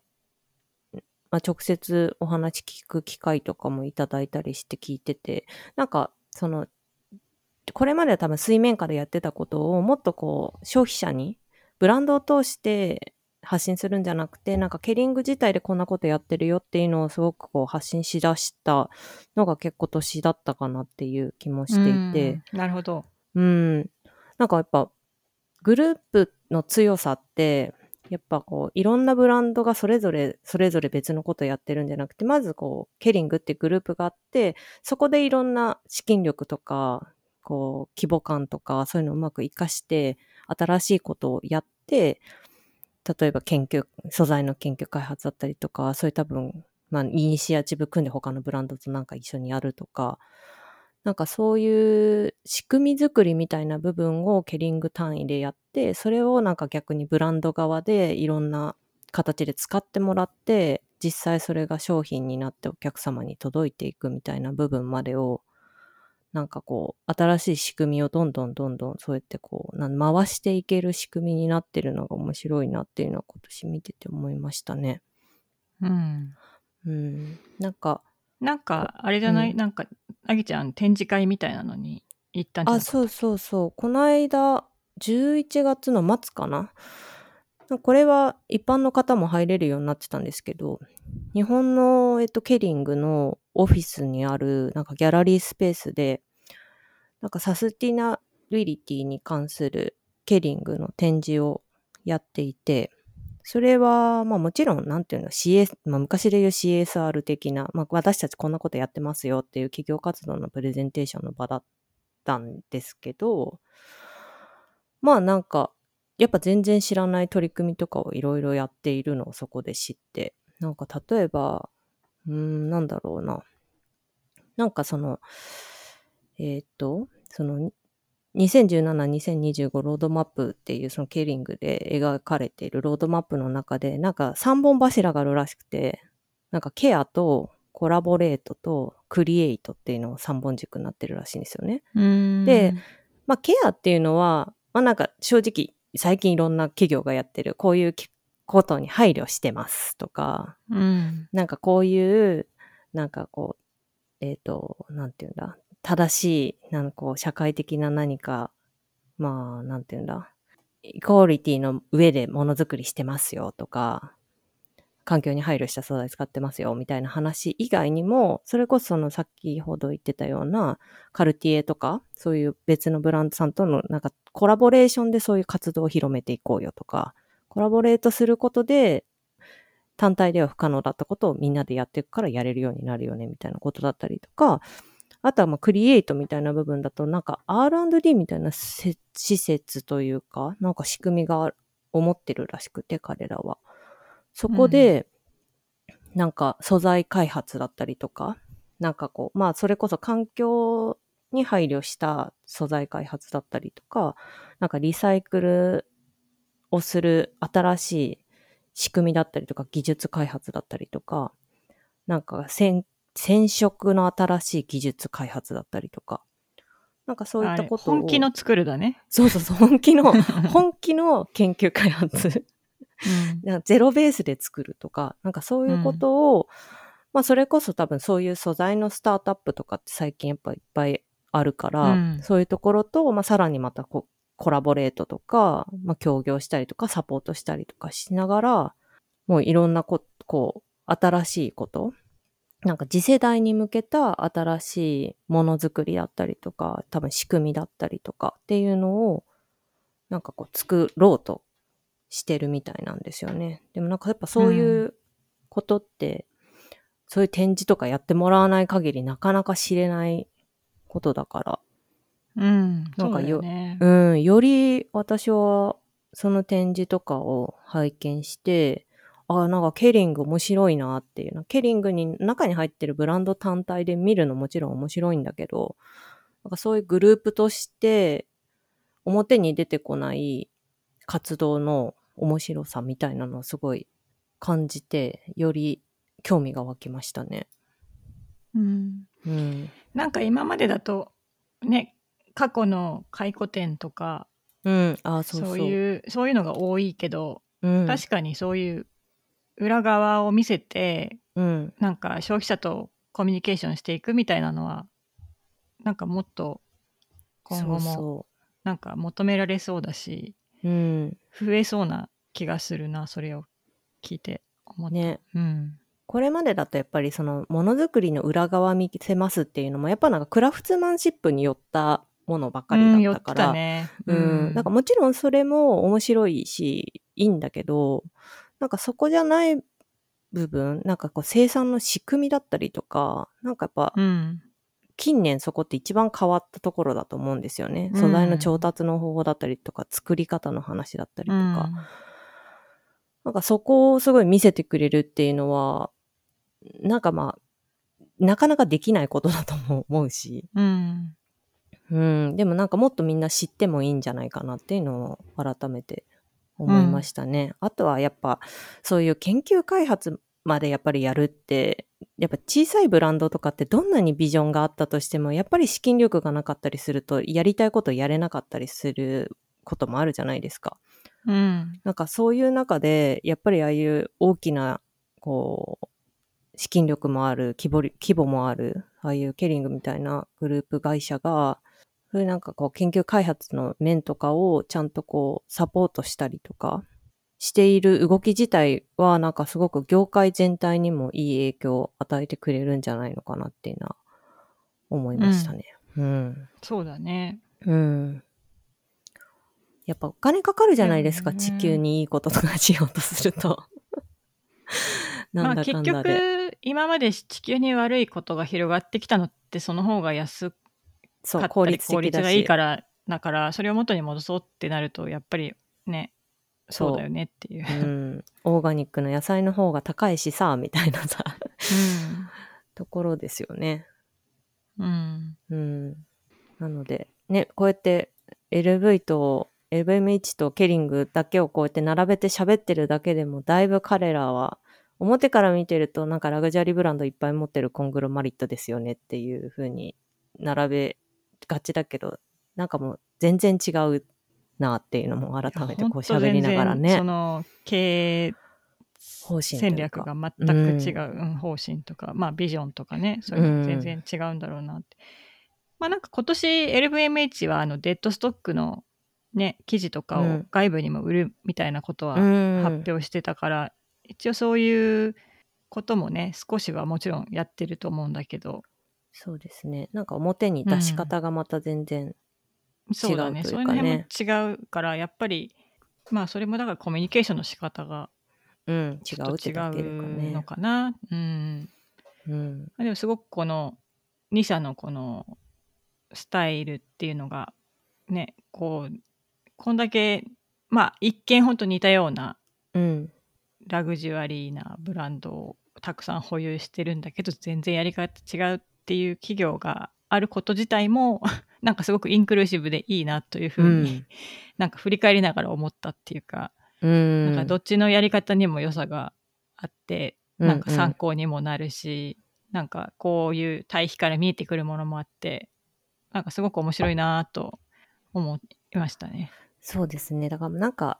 まあ、直接お話聞く機会とかもいただいたりして聞いてて、なんかその、これまでは多分水面下でやってたことをもっとこう消費者にブランドを通して発信するんじゃなくて、なんかケリング自体でこんなことやってるよっていうのをすごくこう発信しだしたのが結構年だったかなっていう気もしていて、うんなるほど。うん。なんかやっぱ、グループの強さって、やっぱこう、いろんなブランドがそれぞれ、それぞれ別のことやってるんじゃなくて、まずこう、ケリングってグループがあって、そこでいろんな資金力とか、こう、規模感とか、そういうのをうまく活かして、新しいことをやって、例えば研究、素材の研究開発だったりとか、そういう多分、まあ、イニシアチブ組んで他のブランドとなんか一緒にやるとか、なんかそういう仕組み作りみたいな部分をケリング単位でやって、それをなんか逆にブランド側でいろんな形で使ってもらって、実際それが商品になってお客様に届いていくみたいな部分までを、なんかこう、新しい仕組みをどんどんどんどんそうやってこう、回していける仕組みになってるのが面白いなっていうのは今年見てて思いましたね。うん。うん。なんか、なんか、あれじゃない、うんなんか、あぎちゃん展示会みたいなのに行ったんじゃなあ、かったそうそうそう。この間、11月の末かな？これは一般の方も入れるようになってたんですけど、日本の、えっと、ケリングのオフィスにある、なんかギャラリースペースで、なんかサスティナビリティに関するケリングの展示をやっていて、それは、まあもちろん、なんていうの、CS、まあ昔で言う CSR 的な、まあ私たちこんなことやってますよっていう企業活動のプレゼンテーションの場だったんですけど、まあなんか、やっぱ全然知らない取り組みとかをいろいろやっているのをそこで知って、なんか例えば、うーん、なんだろうな。なんかその、えっ、と、その、2017-2025ロードマップっていうそのケリングで描かれているロードマップの中で、なんか3本柱があるらしくて、なんかケアとコラボレートとクリエイトっていうのを3本軸になってるらしいんですよね。うんで、まあ、ケアっていうのは、まあ、なんか正直最近いろんな企業がやってるこういうきことに配慮してますとか、うん。なんかこういう、なんかこう、えっ、と、なんていうんだ、正しい、なんかこう、社会的な何か、まあ、なんていうんだ、イコーリティの上でものづくりしてますよとか、環境に配慮した素材使ってますよみたいな話以外にも、それこそそのさっきほど言ってたようなカルティエとか、そういう別のブランドさんとのなんかコラボレーションでそういう活動を広めていこうよとか、コラボレートすることで単体では不可能だったことをみんなでやっていくからやれるようになるよねみたいなことだったりとか、あとはまあクリエイトみたいな部分だとなんか R&D みたいなせ施設というか、なんか仕組みが思ってるらしくて彼らは。そこで、なんか素材開発だったりとか、なんかこう、まあそれこそ環境に配慮した素材開発だったりとか、なんかリサイクルをする新しい仕組みだったりとか、技術開発だったりとか、なんか染染色の新しい技術開発だったりとか、なんかそういったことを。本気の作るだね。そうそうそう、本気の、本気の研究開発。うん。ゼロベースで作るとか、なんかそういうことを、まあそれこそ多分そういう素材のスタートアップとかって最近やっぱいっぱいあるから、うんそういうところと、まあさらにまたこコラボレートとか、まあ協業したりとかサポートしたりとかしながら、もういろんなこ、こう、新しいこと、なんか次世代に向けた新しいものづくりだったりとか、多分仕組みだったりとかっていうのを、なんかこう作ろうとしてるみたいなんですよね。でもなんかやっぱそういうことって、そういう展示とかやってもらわない限りなかなか知れないことだから、うん。なんかよね。うん、より私はその展示とかを拝見して、あなんかケリング面白いなっていうの。ケリングに中に入ってるブランド単体で見るのもちろん面白いんだけど、なんかそういうグループとして表に出てこない活動の面白さみたいなのをすごい感じて、より興味が湧きましたね。うん。うん。なんか今までだと、ね、過去の回顧展とか、うん。あそうそう。そういう、そういうのが多いけど、うん。確かにそういう裏側を見せて、うん。なんか消費者とコミュニケーションしていくみたいなのは、なんかもっと今後もなんか求められそうだし、う。うん。増えそうな気がするな、それを聞いて思った。ね。うん。これまでだとやっぱりそのものづくりの裏側見せますっていうのもやっぱなんかクラフトマンシップによったものばかうん、り寄っただっから、たね。うん、なんかもちろんそれも面白いしいいんだけどなんかそこじゃない部分なんかこう生産の仕組みだったりとかなんかやっぱうん。近年そこって一番変わったところだと思うんですよね、うん。素材の調達の方法だったりとか作り方の話だったりとか、なんかそこをすごい見せてくれるっていうのは、なんかまあ、なかなかできないことだとも思うし、うん。うん、でもなんかもっとみんな知ってもいいんじゃないかなっていうのを改めて思いましたね。あとはやっぱそういう研究開発までやっぱりやるって、やっぱ小さいブランドとかってどんなにビジョンがあったとしても、やっぱり資金力がなかったりすると、やりたいことやれなかったりすることもあるじゃないですか。うん。なんかそういう中で、やっぱりああいう大きな、こう、資金力もある、規模り規模もある、ああいうケリングみたいなグループ会社が、そういうなんかこう研究開発の面とかをちゃんとこうサポートしたりとかしている動き自体はなんかすごく業界全体にもいい影響を与えてくれるんじゃないのかなっていうのは思いましたね。うん。そうだね。うん。いやっぱお金かかるじゃないですか、地球にいいこととかしようとすると。なんだかんだで。まあ、結局今まで地球に悪いことが広がってきたのってその方が安そう、効率的だし。効率がいいからだからそれを元に戻そうってなるとやっぱりねそうだよねっていう。うん、オーガニックの野菜の方が高いしさ、みたいなさ、ところですよね。うん。うん。なので、ね、こうやって LV と LVMH とケリングだけをこうやって並べて喋ってるだけでも、だいぶ彼らは、表から見てるとなんかラグジュアリーブランドいっぱい持ってるコングロマリットですよねっていう風に並べがちだけど、なんかもう全然違うなっていうのも改めてこう喋りながらねそ。の経営方針戦略が全く違う、うん方針とか、まあビジョンとかね、そういうの全然違うんだろうなって。まあなんか今年 LVMH はあのデッドストックのね、記事とかをうん外部にも売るみたいなことはうん発表してたから、一応そういうこともね、少しはもちろんやってると思うんだけど、そうですね。なんか表に出し方がまた全然、そうだね、違うとそういういうかね辺も違うから、やっぱり、まあそれもだからコミュニケーションの仕方がうん、違ちょっと違うの。かな。うん。うん。でもすごくこの2社のこのスタイルっていうのがねこうこんだけまあ一見ほんと似たようなうん。ラグジュアリーなブランドをたくさん保有してるんだけど全然やり方違うっていう企業があること自体も なんかすごくインクルーシブでいいなというふううに、ん。なんか振り返りながら思ったっていうか、うん。なんかどっちのやり方にも良さがあってなんか参考にもなるし、なんかこういう対比から見えてくるものもあってなんかすごく面白いなと思いましたね。そうですね。だからなんか、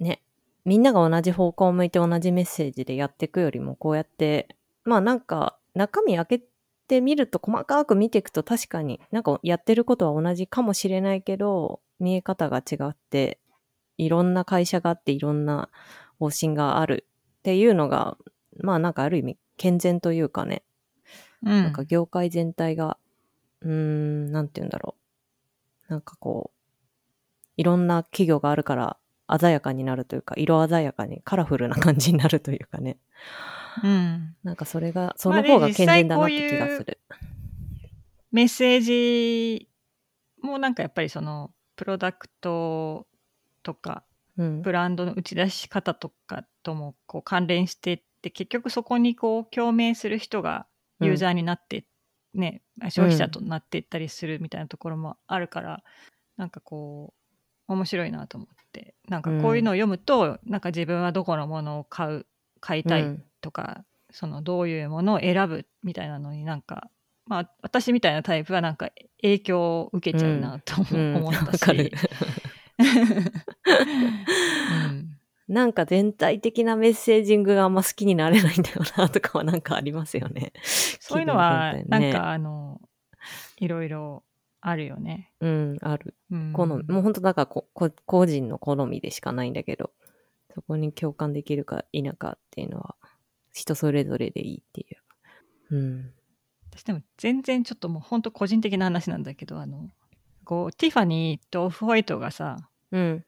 ね、みんなが同じ方向を向いて同じメッセージでやっていくよりも、こうやって、まあなんか、中身開けてみると、細かく見ていくと確かになんかやってることは同じかもしれないけど、見え方が違って、いろんな会社があっていろんな方針があるっていうのが、まあなんかある意味健全というかね、うん、なんか業界全体が、うーん、なんて言うんだろう。なんかこう、いろんな企業があるから鮮やかになるというか、色鮮やかにカラフルな感じになるというかね。うん、なんかそれが、その方が健全だなって気がする。メッセージもなんかやっぱりそのプロダクトとかうん。ブランドの打ち出し方とかともこう関連してって結局そこにこう共鳴する人がユーザーになって、ね消費者となっていったりするみたいなところもあるから、なんかこう面白いなと思ってなんかこういうのを読むと、なんか自分はどこのものを買う買いたいうんとか、そのどういうものを選ぶみたいなのになんかまあ私みたいなタイプはなんか影響を受けちゃうなと思,、ったし。わかるうんなんか全体的なメッセージングがあんま好きになれないんだよなとかはなんかありますよね。そういうのは、なんかあの、いろいろあるよね。うん、ある。うん、好み、もう本当だからここ個人の好みでしかないんだけど、そこに共感できるか否かっていうのは人それぞれでいいっていう。うん。私でも全然ちょっともう本当個人的な話なんだけど、あの、こう、ティファニーとオフホワイトがさ、うん。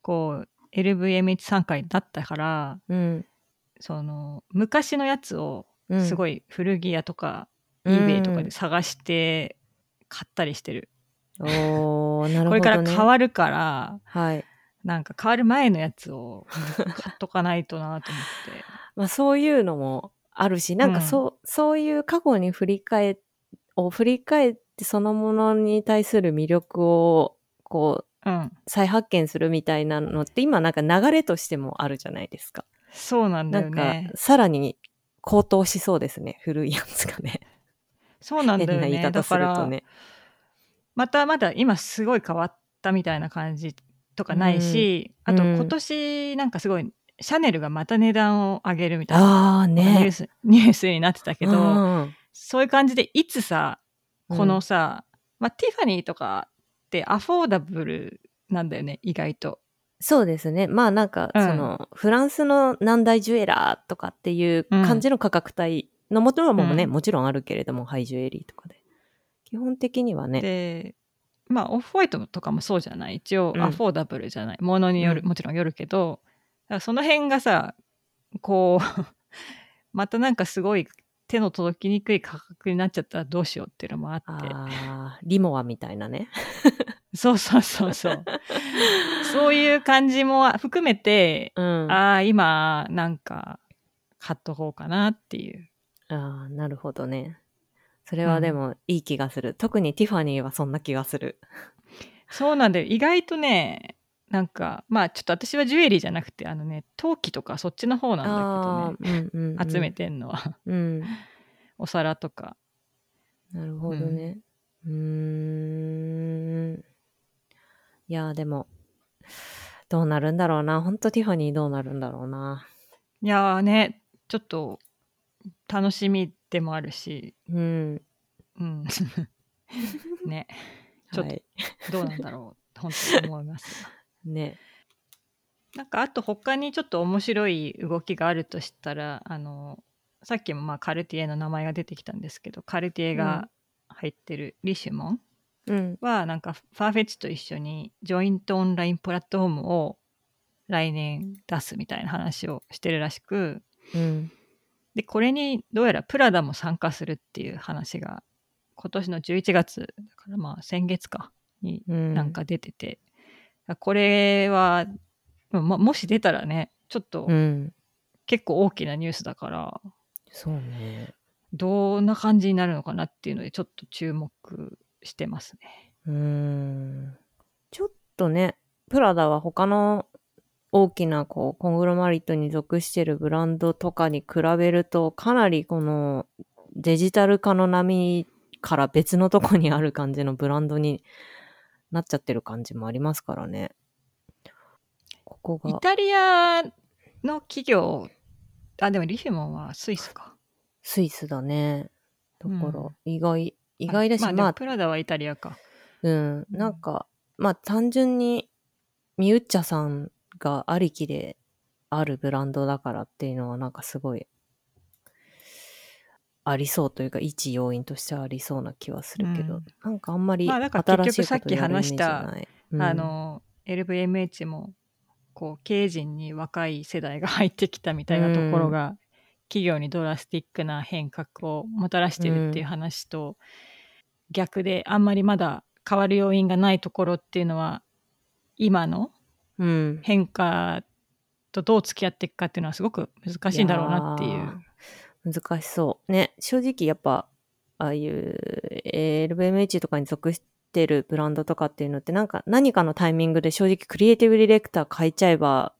こう、LVMH 参加だったから、うん。その、昔のやつをうん。すい、ごい古着屋とか、うん eBay とかで探して買ったりしてる。おー、なるほど、ね。これから変わるから、はい。なんか変わる前のやつを買っとかないとなと思って。まあそういうのもあるし、なんかそう、そういう過去に振り返を振り返ってそのものに対する魅力をこううん。再発見するみたいなのって今なんか流れとしてもあるじゃないですか。そうなんだなんかよね。さらに高騰しそうですね。古いやつがね。そうなん変な言いだよね。だ方するとね。またまだ今すごい変わったみたいな感じとかないし、あとうん今年なんかすごいシャネルがまた値段を上げるみたいなニューね。スニュースになってたけど、うんそういう感じでいつさうんこのさ、まあ、ティファニーとかってアフォーダブルなんだよね意外と。そうですね。まあなんか、うんその、フランスの何大ジュエラーとかっていう感じの価格帯のもちろんもね、うんもちろんあるけれども、ハイジュエリーとかで。基本的にはね。でまあオフホワイトとかもそうじゃない？一応うんアフォーダブルじゃない、ものによるうんもちろんよるけどらその辺がさこう またなんかすごい手の届きにくい価格になっちゃったらどうしようっていうのもあってああ、リモアみたいなね。そうそうそうそうそういう感じも含めて、うん。あああ今なんか買っとこうかなっていうあー、なるほどね。それはでもいい気がする。特にティファニーはそんな気がする。そうなんだよ意外とねなんかまあちょっと私はジュエリーじゃなくてあのね陶器とかそっちの方なんだけどねあーうんうんうん集めてんのはうん。お皿とかなるほどね。うーん。いやーでも、どうなるんだろうな。ほんとティファニーどうなるんだろうな。いやーねちょっと楽しみでもあるしうん。うん ね ちょっとはい。どうなんだろう本当に思いますね。なんかあと他にちょっと面白い動きがあるとしたらあのさっきもまあカルティエの名前が出てきたんですけどカルティエが入ってるリシュモンうん。はなんかファーフェッチと一緒にジョイントオンラインプラットフォームを来年出すみたいな話をしてるらしくうん。でこれにどうやらプラダも参加するっていう話が今年の11月だからまあ先月かにうん。なんか出てて、これはももし出たらねちょっとうん。結構大きなニュースだから、そうね。どんな感じになるのかなっていうのでちょっと注目してますね。うーん。ちょっとね、プラダは他の大きなこうコングロマリットに属してるブランドとかに比べるとかなりこのデジタル化の波から別のとこにある感じのブランドになっちゃってる感じもありますからね。ここが。イタリアの企業あでもリフィモンはスイスか。スイスだね。だからうん意外、意外だし、まあ、でまあ、もプラダはイタリアか。うん、なんか、まあ単純にミュッチャさんがありきであるブランドだからっていうのはなんかすごいありそうというか一要因としてはありそうな気はするけど、うんなんかあんまりまあだから新しい結局さっき話した。うんあ、の LVMH もこう経営陣に若い世代が入ってきたみたいなところが、企業にドラスティックな変革をもたらしてるっていう話と、逆であんまりまだ変わる要因がないところっていうのは今のうん。変化とどう付き合っていくかっていうのはすごく難しいんだろうなっていう。難しそう。ね、正直やっぱ、ああいう LVMH とかに属してるブランドとかっていうのってなんか何かのタイミングで正直クリエイティブディレクター変えちゃえば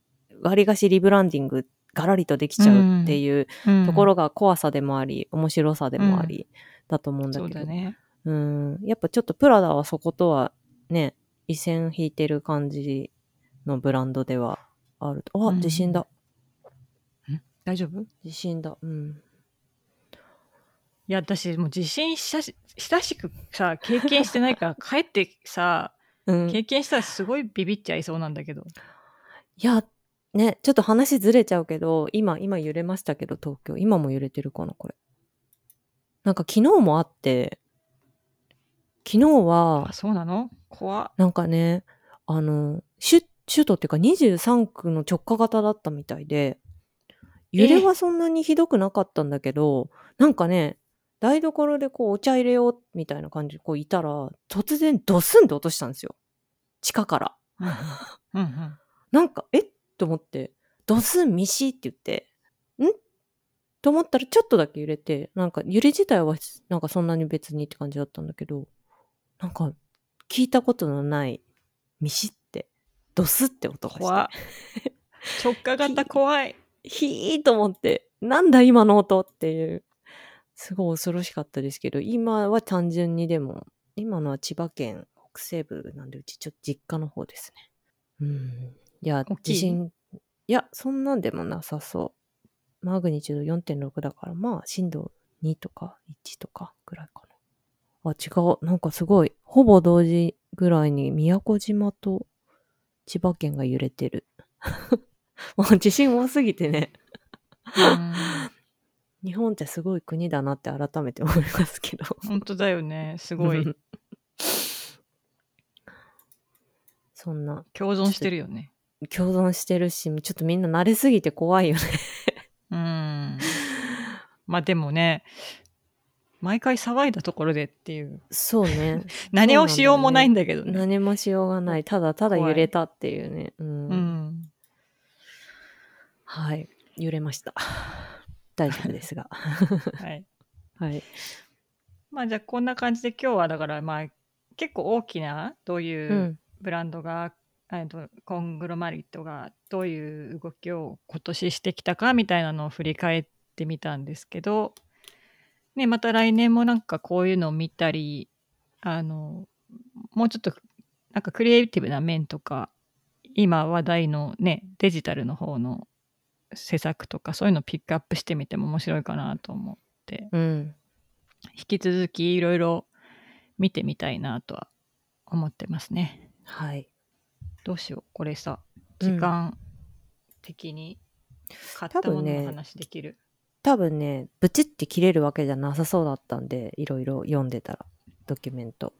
割り菓子リブランディングガラリとできちゃうっていううんところが怖さでもあり、面白さでもありだと思うんだけど、だね。うん、やっぱちょっとプラダはそことはね、一線引いてる感じのブランドではあると。あ、うん地震だ。大丈夫？地震だ。うん。いや私もう地震久し久しくさ経験してないから 帰ってさうん、経験したらすごいビビっちゃいそうなんだけど。いや、ね、ちょっと話ずれちゃうけど、今、今揺れましたけど、東京。今も揺れてるかな、これ。なんか昨日もあって、昨日はあ、そうなの？怖っ。なんかね、あの、首首都っていうか23区の直下型だったみたいで、揺れはそんなにひどくなかったんだけど、なんかね、台所でこうお茶入れようみたいな感じでこういたら、突然ドスンと落としたんですよ。地下から。うんなんか、えっ？と思って、ドスンミシって言って、ん？と思ったらちょっとだけ揺れて、なんか揺れ自体はなんかそんなに別にって感じだったんだけど、なんか聞いたことのないミシって、ドスって音がして。直下型 怖い。ひーと思って、なんだ今の音っていう、すごい恐ろしかったですけど、今は単純にでも、今のは千葉県北西部なんで、うちちょっと実家の方ですね。うん。いや地震、いや、そんなんでもなさそう。マグニチュード4.6だから、まあ、震度2とか1とかぐらいかな。あ、違う。なんかすごい、ほぼ同時ぐらいに宮古島と千葉県が揺れてる。もう地震多すぎてね。うん日本ってすごい国だなって改めて思いますけど。本当だよねすごいうんそんな共存してるよね。共存してるし、ちょっとみんな慣れすぎて怖いよね。うん。まあでもね、毎回騒いだところでっていう、そうね。何をしようもないんだけどね。何もしようがない。ただただ揺れたっていうね。うん。うん。はい。揺れました。大丈夫ですが。はい。はい。まあじゃあこんな感じで今日はだからまあ結構大きなどうう。いうんブランドが、えっとコングロマリットがどういう動きを今年してきたかみたいなのを振り返ってみたんですけど、ね、また来年もなんかこういうのを見たりあのもうちょっとなんかクリエイティブな面とか今話題のねデジタルの方の施策とかそういうのをピックアップしてみても面白いかなと思ってうん。引き続きいろいろ見てみたいなとは思ってますね。はい。どうしようこれさうん時間的に買ったものの話できる、多分ね、ブチって切れるわけじゃなさそうだったんで、いろいろ読んでたら、ドキュメント。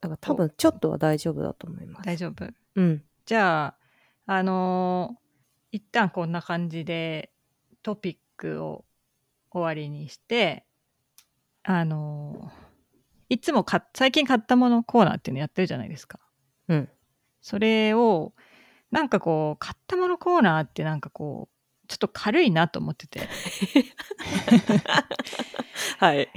だから多分ちょっとは大丈夫だと思います。大丈夫？うん。じゃああのー一旦こんな感じでトピックを終わりにしてあのーいつも買っ最近買ったものコーナーっていうのやってるじゃないですか。うん。それをなんかこう買ったものコーナーってなんかこうちょっと軽いなと思っててはい。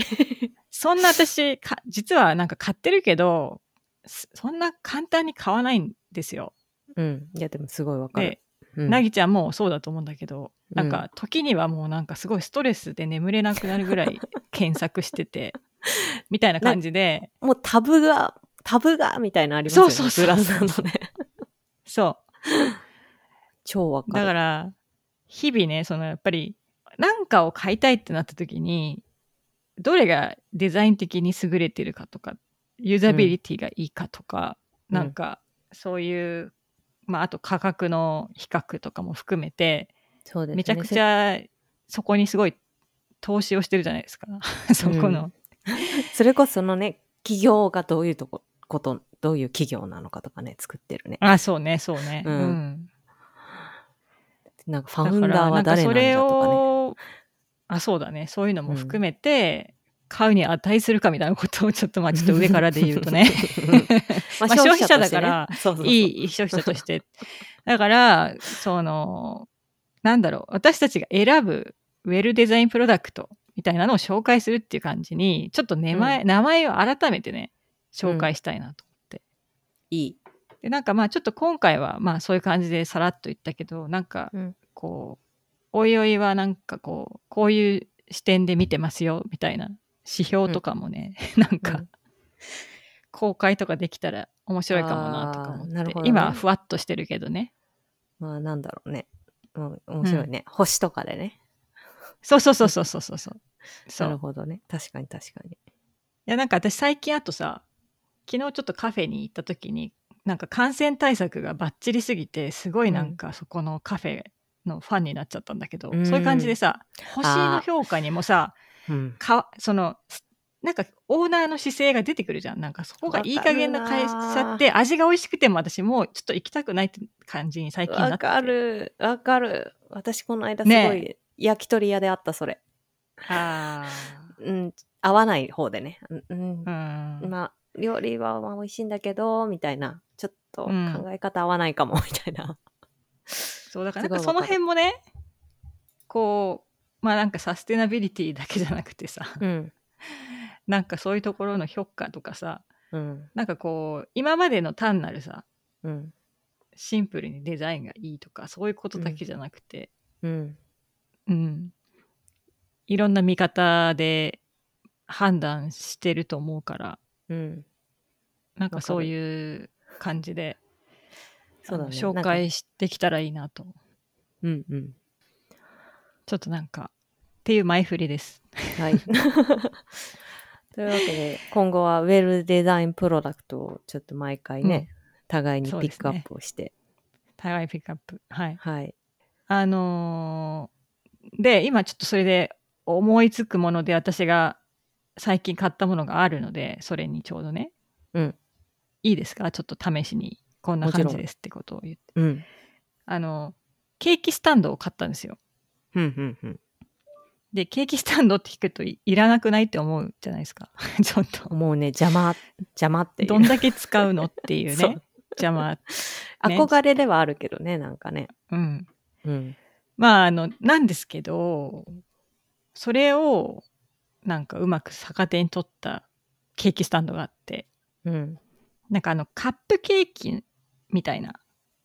そんな私か実はなんか買ってるけどそそんな簡単に買わないんですよ。うん。いや、でもすごいわかる。なぎちゃんもそうだと思うんだけど、うんなんか時にはもうなんかすごいストレスで眠れなくなるぐらい 検索しててみたいな感じでもうタブが、タブが、みたいなのありますよね。そうそうそうブラウザのね。そ超わかる。うだから日々ねそのやっぱり何かを買いたいってなった時にどれがデザイン的に優れてるかとかユーザビリティがいいかとか、うんなんかそういう、まあ、あと価格の比較とかも含めてそうですね。めちゃくちゃそこにすごい投資をしてるじゃないですか。そこの、それこそそのね、企業がどういうとこ、こと、どういう企業なのかとかね、作ってるね。あそうねそうね。ううん。ん、なんかファウンダーは誰なんだとかね。あそうだね。そういうのも含めて、買うに値するかみたいなことをちょっとまあちょっと上からで言うとね。ま まあ消費者だからいい消費者として。だからそのなんだろう。私たちが選ぶウェルデザインプロダクトみたいなのを紹介するっていう感じにちょっと名前,、名前を改めてね紹介したいなと思って、いい。でなんかまあちょっと今回はまあそういう感じでさらっと言ったけどなんかうん。こうおいおいはなんかこうこういう視点で見てますよみたいな指標とかもね、なんか、うん。公開とかできたら面白いかもなとか思って、あーなるほどね。今はふわっとしてるけどね。まあなんだろうね。うん、面白いね、星とかでね。そうそうそうそうそうそうそう。そなるうほどね。確かに確かに。いやなんか私最近あとさ昨日ちょっとカフェに行った時になんか感染対策がバッチリすぎてすごいなんかそこのカフェのファンになっちゃったんだけど、うん。そういう感じでさ星の評価にもさうん。かそのなんかオーナーの姿勢が出てくるじゃんなんかそこがいい加減な会社って味が美味しくても私もうちょっと行きたくないって感じに最近なってかる。わかる。私この間すごい、ね焼き鳥屋であった、それ。あうん。合わない方でね。うん。うんーうんまあ、料理はまあ美味しいんだけど、みたいな。ちょっと考うんえ方合わないかも、みたいな。そうだからなんかすごいわかるその辺もねこうまあなんかサステナビリティだけじゃなくてさうん。なんかそういうところの評価とかさうん。なんかこう今までの単なるさうん。シンプルにデザインがいいとかそういうことだけじゃなくて、うん。うん、いろんな見方で判断してると思うからうん。なんかそういう感じでそうだね。紹介してきたらいいなと。うんうん。ちょっとなんかっていう前振りです。はい。というわけで、今後はウェルデザインプロダクトをちょっと毎回ね、互いにピックアップをして。互いピックアップ。はい。はい。あのーで今ちょっとそれで思いつくもので私が最近買ったものがあるのでそれにちょうどねうん。いいですか？ちょっと試しにこんな感じですってことを言って。うん。あの、ケーキスタンドを買ったんですよ。ふんふんふん。で、ケーキスタンドって聞くといいらなくないって思うじゃないですか。ちょっと。もうね、邪魔、邪魔っていう。どんだけ使うのっていうね。邪魔。ね憧れではあるけどね、なんかね。うん。うん。まあ、あの、なんですけど、それを、なんかうまく逆手に取ったケーキスタンドがあって、うん。なんかあの、カップケーキみたいな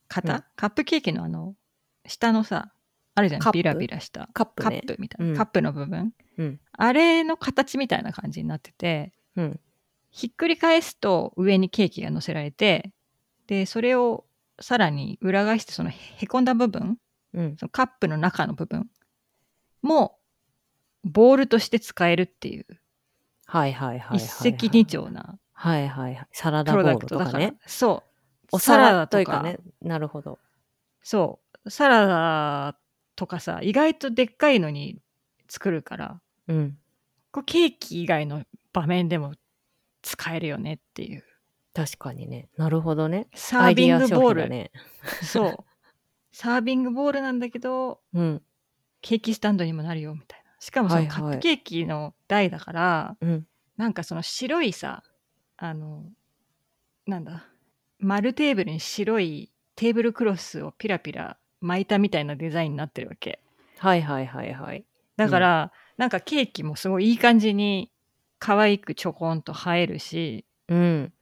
型、うんカップケーキのあの、下のさ、あるじゃんカッ、プ？ビラビラした。カップね。みたいな、うんカップの部分。うん。あれの形みたいな感じになってて、うん。ひっくり返すと上にケーキが乗せられて、で、それをさらに裏返して、そのへこんだ部分、うん。そのカップの中の部分も、ボールとして使えるっていう、はいはいはい。一石二鳥なはいはいはい。サラダボールとかねトだから。。そう。おサラ皿とダとかいうかね。なるほど。そう。サラダとかさ、意外とでっかいのに作るから、うん。これケーキ以外の場面でも使えるよねっていう。確かにね。なるほどね。サービングボール。ね。そう。サービングボールなんだけど、うん。ケーキスタンドにもなるよみたいな。しかもそはいはいのカップケーキの台だから、うん。なんかその白いさ、あの、なんだ、丸テーブルに白いテーブルクロスをピラピラ巻いたみたいなデザインになってるわけ。はいはいはいはい。だから、なんかケーキもすごいいい感じに可愛くちょこんと映えるし、うん。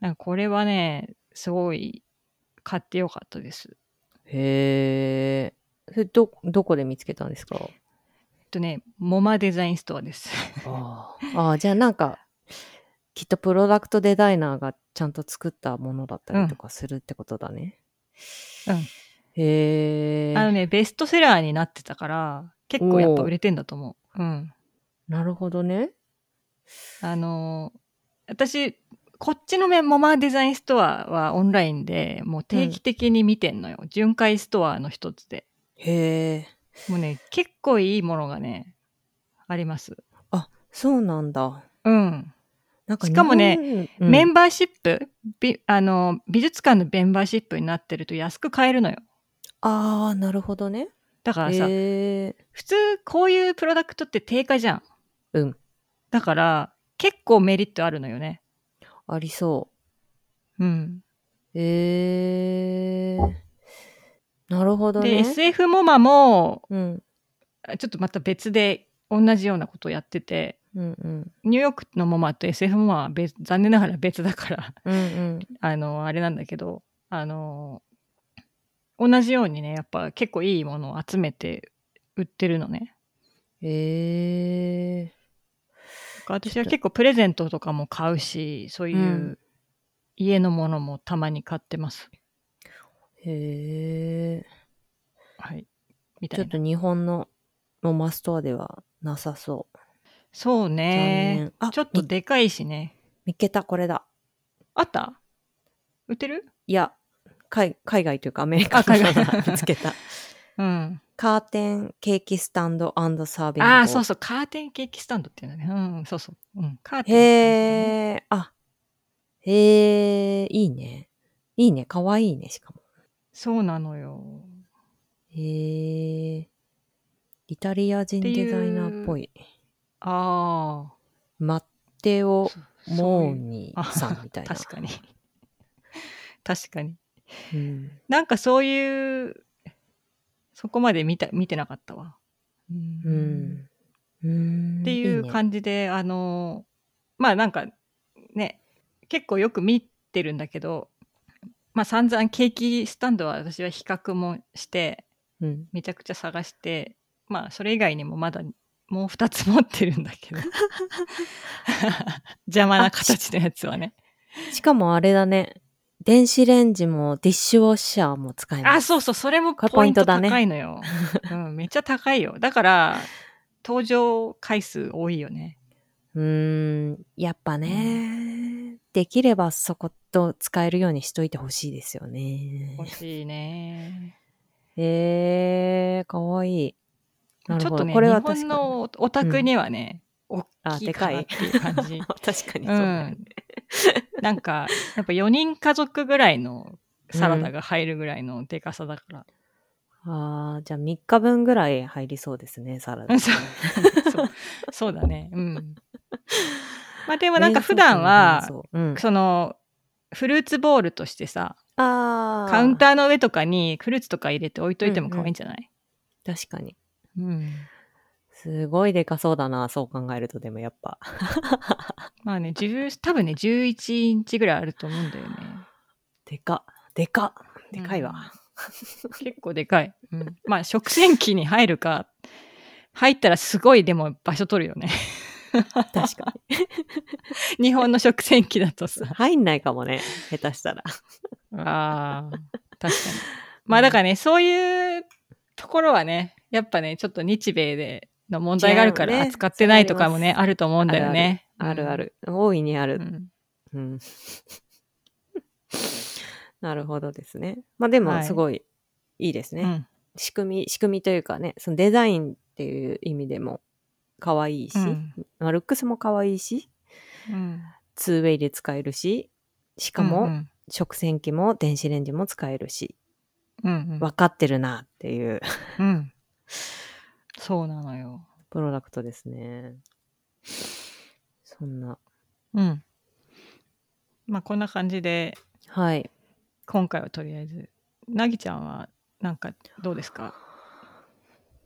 なんかこれはね、すごい買ってよかったです。へえ。それど、どこで見つけたんですか？えっとね、モマデザインストアです。あーあー、じゃあなんか、きっとプロダクトデザイナーがちゃんと作ったものだったりとかするってことだね。うん。へえ。あのね、ベストセラーになってたから、結構やっぱ売れてんだと思う。うん。なるほどね。あのー私、こっちのメモマデザインストアはオンラインでもう定期的に見てんのよ。巡回ストアの一つで。へえ。もうね、結構いいものがね、あります。あ、そうなんだ。うん。なんかしかもねうんメンバーシップびあの、美術館のメンバーシップになってると安く買えるのよ。ああ、なるほどね。だからさ、へえ。普通こういうプロダクトって定価じゃん。うん。だから、結構メリットあるのよね。ありそうん。う。へえ。なるほどで、ね。SF モマも、うん。ちょっとまた別で同じようなことをやってて、うんうん。ニューヨークのモマと SF モマは別残念ながら別だから、うんうん。あの、あれなんだけど、あの、同じようにね、やっぱ結構いいものを集めて売ってるのね。へえ。私は結構プレゼントとかも買うし、そういううん家のものもたまに買ってます。へえ。はい。みたいな。ちょっと日本のロマストアではなさそう。そう残ねちょっとみでかいしね。見っけた、これだ。あった？売ってる？いや、海海外というかアメリカあ海外の見つけた。うん。カーテンケーキスタンドサービング。ああ、そうそう。カーテンケーキスタンドっていうんだね。うん、そうそう。うん。カーテン。へえ、あ、へえ、いいね。いいね。かわいいね、しかも。そうなのよ。へえ、イタリア人デザイナーっぽい。あマッテオ・あ。モーうニあさんみたいな。確かに。確かに。うん。なんかそういう、そこまで見た見てなかったわ。うんうん。うん。っていうね感じで、あの、まあなんかね、結構よく見てるんだけど、まあ散々ケーキスタンドは私は比較もして、うん。めちゃくちゃ探して、まあそれ以外にもまだもう2つ持ってるんだけど。邪魔な形のやつはね。しかもあれだね。電子レンジもディッシュウォッシャーも使えます。あ、そうそう、それもポイント高いのよ。うん、めっちゃ高いよ。だから、登場回数多いよね。うーん。やっぱね、できればそこと使えるようにしといてほしいですよね。欲しいね。えー、かわいい。なるほど。ちょっとね、これは日本のお宅にはね、あ大きいかなっていう感じ。確かにうん。なんか、やっぱ4人家族ぐらいのサラダが入るぐらいのでかさだから。ああ、じゃあ3日分ぐらい入りそうですね、サラダ、うんそうそうそうだね。うん。まあでもなんか普段は、そう、うん、その、フルーツボールとしてさ、カウンターの上とかにフルーツとか入れて置いといても可愛いんじゃない？確かに。うん。すごいでかそうだな、そう考えると、でもやっぱ。まあね、10多分ね、11インチぐらいあると思うんだよね。でか、でか、でかいわ。結構でかい。うん、まあ食洗機に入るか、入ったらすごいでも場所取るよね。確か 日本の食洗機だとに。さ。入んないかもね、下手したら。ああ、確かに。まあだからね、そういうところはね、やっぱね、ちょっと日米での問題があるから扱ってないとかもね、あると思うんだよね。あるある。大いにある。うん。うん。なるほどですね。まあでも、はいすごいいいですね。うん。仕組み、仕組みというかね、そのデザインっていう意味でも可愛いし、うんまあ、ルックスも可愛いし、うん。2way で使えるし、しかうもん食洗機も電子レンジも使えるし、うんうん分かってるなっていううん。そうなのよ。プロダクトですね。そんな。うん。まあこんな感じで、はい。今回はとりあえず、なぎちゃんはなんかどうですか？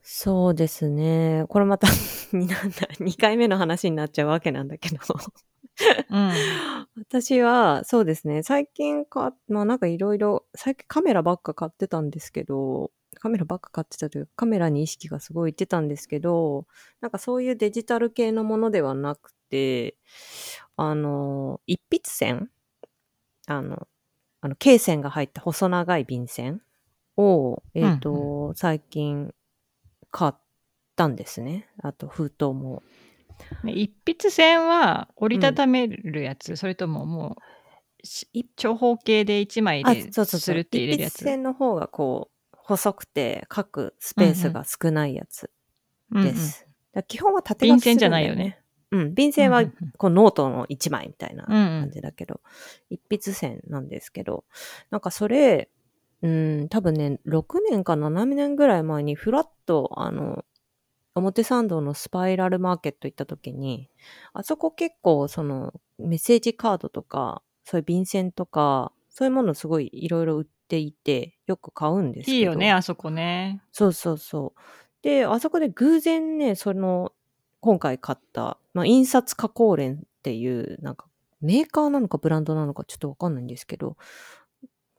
そうですね。これまた になんだ、2回目の話になっちゃうわけなんだけど。うん。私は、そうですね。最近か、まあなんかいろいろ、最近カメラばっか買ってたんですけど、カメラばっか買ってたというか、カメラに意識がすごいいってたんですけど、なんかそういうデジタル系のものではなくて、あの、一筆線あの、あの、罫線が入った細長い便線を、えっ、と、最近買ったんですね。あと封筒も。ね一筆線は折りたためるやつ、それとももうし長方形で1枚あ、でそうそうそう。するって入れるやつ？一筆線の方がこう、細くて、書くスペースが少ないやつです。だから基本は縦書きする便箋じゃないよね。うん、便箋はうんうんうん。こうノートの1枚みたいなうんうん。感じだけど、一筆線なんですけど、なんかそれ、うん、多分ね、6年か7年ぐらい前にフラッと、あの、表参道のスパイラルマーケット行った時に、あそこ結構そのメッセージカードとか、そういう便箋とか、そういうものすごいいろいろ売っていて、よく買うんですけど。いいよね、あそこね。そうそうそう。で、あそこで偶然ね、その、今回買った、まあ、印刷加工連っていう、なんか、メーカーなのかブランドなのかちょっとわかんないんですけど、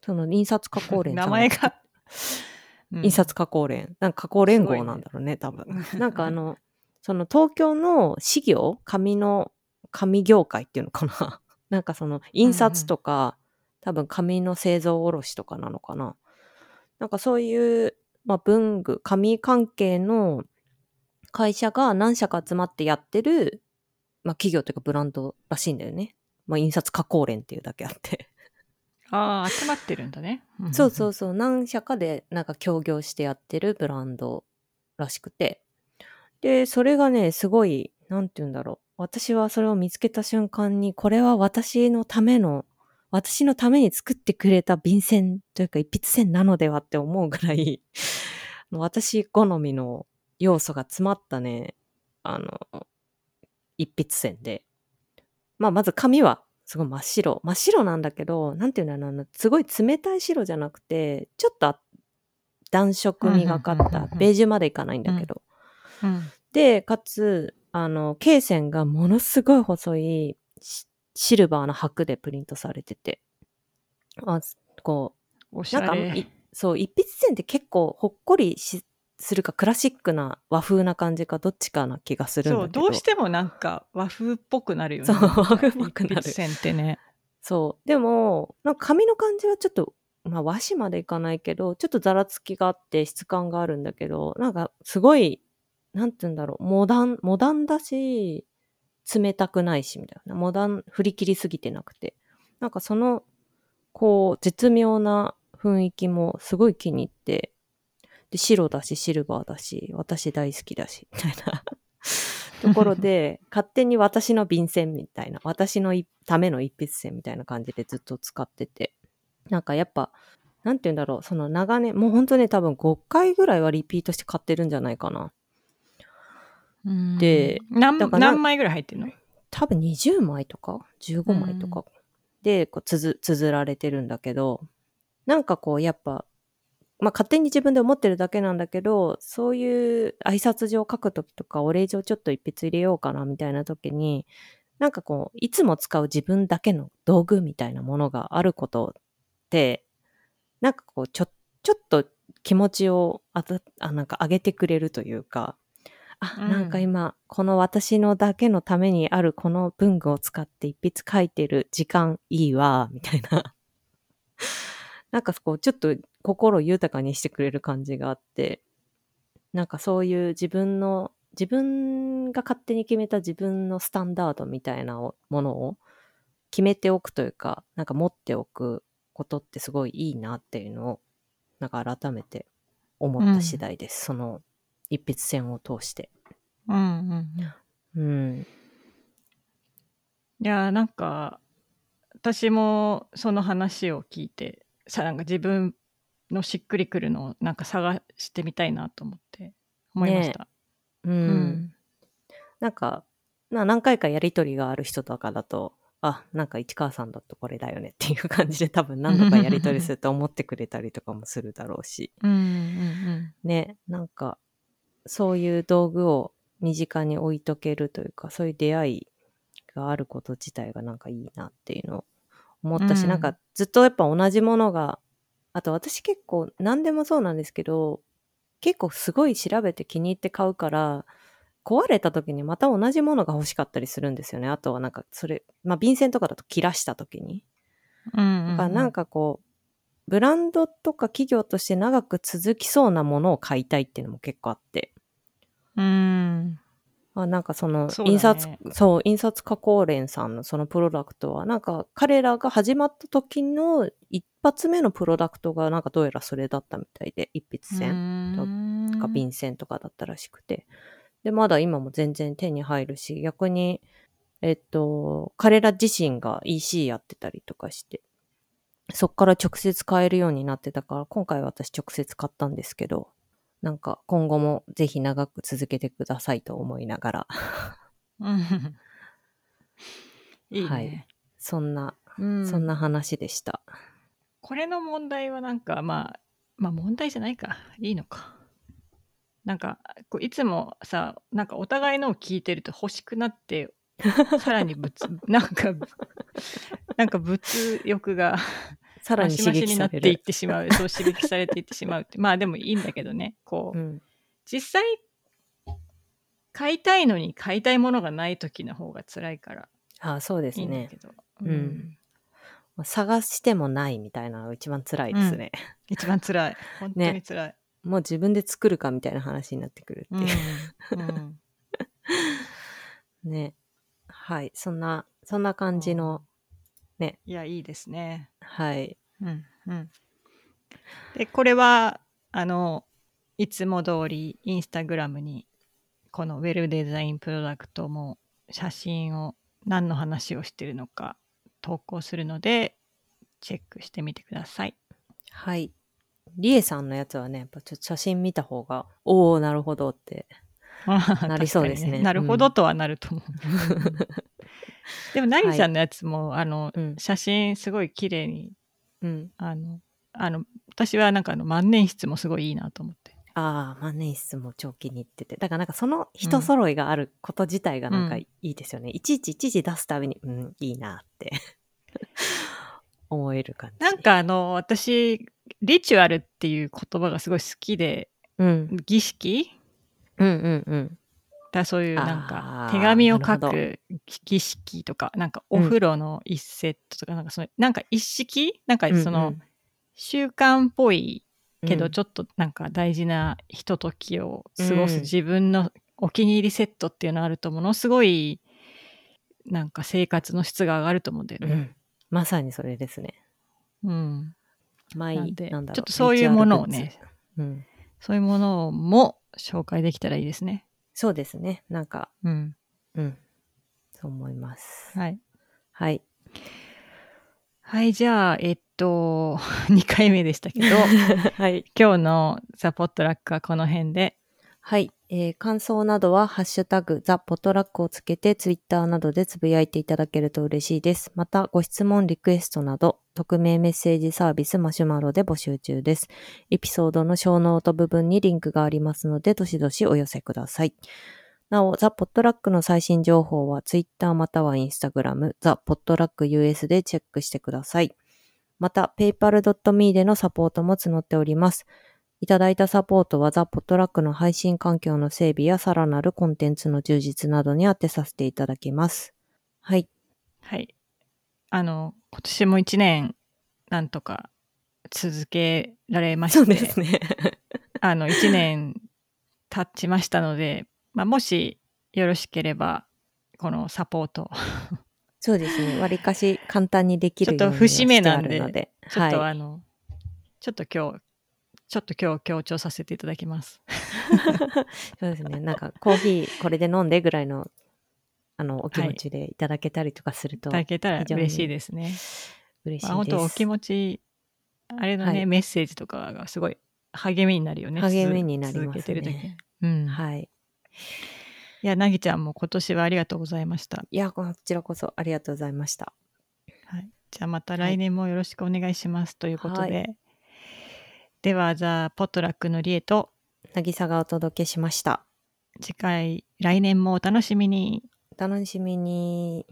その印刷加工連名前が。うん印刷加工連。なんか加工連合なんだろうね、多分。なんかあの、その東京の資業紙の、紙業界っていうのかな なんかその印刷とか、多分紙の製造卸とかなのかななんかそういう、まあ文具、紙関係の会社が何社か集まってやってる、まあ企業というかブランドらしいんだよね。まあ印刷加工連っていうだけあって。ああ、集まってるんだね。そうそううそう、何社かでなんか協業してやってるブランドらしくて。で、それがね、すごい、なんて言うんだろう。私はそれを見つけた瞬間に、これは私のための、私のために作ってくれた便箋というか一筆箋なのではって思うぐらい、私好みの要素が詰まったね、あの、一筆箋で。まあ、まず紙はすごい真っ白。真っ白なんだけど、なんていうんだろうな、すごい冷たい白じゃなくて、ちょっとあ暖色味がかったベージュまでいかないんだけど。うん。で、かつ、あの、罫線がものすごい細いシシルバーの箔でプリントされてて。あこおう、なんか、しゃれい。そう、一筆線って結構ほっこりしするか、クラシックな和風な感じか、どっちかな気がするんだそう、けど。どうしてもなんか和風っぽくなるよね。そう和風っぽくなる一筆線ってね。そう。でも、なんか髪の感じはちょっと、まあ和紙までいかないけど、ちょっとざらつきがあって質感があるんだけど、なんかすごい、なんて言うんだろう、モダン、モダンだし、冷たくないし、みたいな。モダン、振り切りすぎてなくて。なんかその、こう、絶妙な雰囲気もすごい気に入って、で、白だし、シルバーだし、私大好きだし、みたいな。ところで、勝手に私の便箋みたいな、私のいための一筆箋みたいな感じでずっと使ってて。なんかやっぱ、なんて言うんだろう、その長年、もう本当ね、多分5回ぐらいはリピートして買ってるんじゃないかな。で何だから何枚ぐらい入ってるの？多分20枚とか15枚とかでこうつづ綴られてるんだけどなんかこうやっぱ、まあ、勝手に自分で思ってるだけなんだけどそういう挨拶状書く時とかお礼状ちょっと一筆入れようかなみたいな時になんかこういつも使う自分だけの道具みたいなものがあることってなんかこうちょちょっと気持ちをあたあなんか上げてくれるというかあ、うんなんか今、この私のだけのためにあるこの文具を使って一筆書いてる時間いいわ、みたいな。なんかこう、ちょっと心豊かにしてくれる感じがあって、なんかそういう自分の、自分が勝手に決めた自分のスタンダードみたいなものを決めておくというか、なんか持っておくことってすごいいいなっていうのを、なんか改めて思った次第です。その一筆線を通して。うんうんうんうん。いやーなんか私もその話を聞いてさなんか自分のしっくりくるのをなんか探してみたいなと思って思いました。うん。んなんか、な何回かやりとりがある人とかだと、あ、なんか市川さんだとこれだよねっていう感じで多分何度かやりとりすると思ってくれたりとかもするだろうし。うんうんね、なんか、そういう道具を身近に置いとけるというか、そういう出会いがあること自体がなんかいいなっていうのを思ったし、うんなんかずっとやっぱ同じものが、あと私結構何でもそうなんですけど、結構すごい調べて気に入って買うから、壊れた時にまた同じものが欲しかったりするんですよね。あとはなんかそれ、まあ便箋とかだと切らした時に。うんうんうんなんかこう、ブランドとか企業として長く続きそうなものを買いたいっていうのも結構あって。うん。あなんかその印刷そう,、印刷加工連さんのそのプロダクトはなんか彼らが始まった時の一発目のプロダクトがなんかどうやらそれだったみたいで一筆線。とか便箋とかだったらしくて。でまだ今も全然手に入るし逆にえっと彼ら自身が EC やってたりとかしてそっから直接買えるようになってたから今回私直接買ったんですけどなんか今後もぜひ長く続けてくださいと思いながら。うん。いいね、はい。そんな、うん。そんな話でした。これの問題はなんかまあまあ問題じゃないか。いいのか。なんかこういつもさなんかお互いのを聞いてると欲しくなって さらに物なんかなんか物欲がさらに刺激されになっていっる。てしまう。そう刺激されていってしまうって。まあでもいいんだけどね。こう、うん、実際買いたいのに買いたいものがない時の方が辛いから。あそうですいいんだね。けど、うん。まあ探してもないみたいなのが一番辛いですね。一番辛い。本当に辛い、もう自分で作るかみたいな話になってくるっていう。うん。うん。ね。はい。そんな、そんな感じの、いやいいですねはい。うんうんでこれはあのいつも通りインスタグラムにこのウェルデザインプロダクトも写真を何の話をしてるのか投稿するのでチェックしてみてください。はい。リエさんのやつはね、やっぱちょっと写真見た方が、おー、なるほどって。なりそうですね確かになるほどとはなると思う。でも、なりさんのやつも、あの、うん。写真すごい綺麗に、うん。あの、あの、私はなんかあの万年筆もすごいいいなと思って。ああ、万年筆も超気に入ってて。だからなんかその人揃いがあること自体がなんかうんいいですよね。いちいちいちいち出すたびに、うん、いいなって 思える感じ。なん、かあの、私、リチュアルっていう言葉がすごい好きで、うん。儀式？うんうんうん。だそういうなんあかー手紙を書く儀式とかなんかお風呂の一セットとか、なんかそのなんか一式？なんかその習慣っぽいけどちょっとなんか大事なひとときを過ごすうん自分のお気に入りセットっていうのあるとものすごいなんか生活の質が上がると思うんだよね。うん。まさにそれですね。うん、毎なんでなんだろう。ちょっとそういうものをね。うん。そういうものも紹介できたらいいですね。そうですね。なんか、うん、うん。そう思います。はい。はい。はい、じゃあ、えっと、2回目でしたけど、はい。今日のザ・ポットラックはこの辺で、はい。えー感想などは、ハッシュタグ、 The Potluck をつけて、ツイッターなどでつぶやいていただけると嬉しいです。また、ご質問、リクエストなど、匿名メッセージサービスマシュマロで募集中です。エピソードのショーノート部分にリンクがありますので、どしどしお寄せください。なお、 The Potluck の最新情報は、ツイッターまたはインスタグラム、 The Potluck US でチェックしてください。また、paypal.me でのサポートも募っております。いただいたサポートはザ・ポットラックの配信環境の整備やさらなるコンテンツの充実などに当てさせていただきます。はい。はい。あの、今年も1年、なんとか続けられまして、ね。あの、1年経ちましたので、まあ、もしよろしければ、このサポート、そうですね。わりかし簡単にできるようにちょっと節目なんで。ちょっとはい。あの、ちょっと今日、ちょっと今日強調させていただきます。そうですね。なんか、コーヒーこれで飲んでぐらいの、あの、お気持ちでいただけたりとかするといただけたら嬉しいですね。嬉しいです。まあ、本当お気持ち、あれのね、はいメッセージとかがすごい励みになるよね。励みになりますね続けてる時にうん。いはい。や、なぎちゃんも今年はありがとうございました。いや、こちらこそありがとうございました。はい。じゃあまた来年もよろしくお願いします。ということで。はでは、ザ・ポットラックのリエと、渚がお届けしました。次回、来年もお楽しみに。お楽しみに。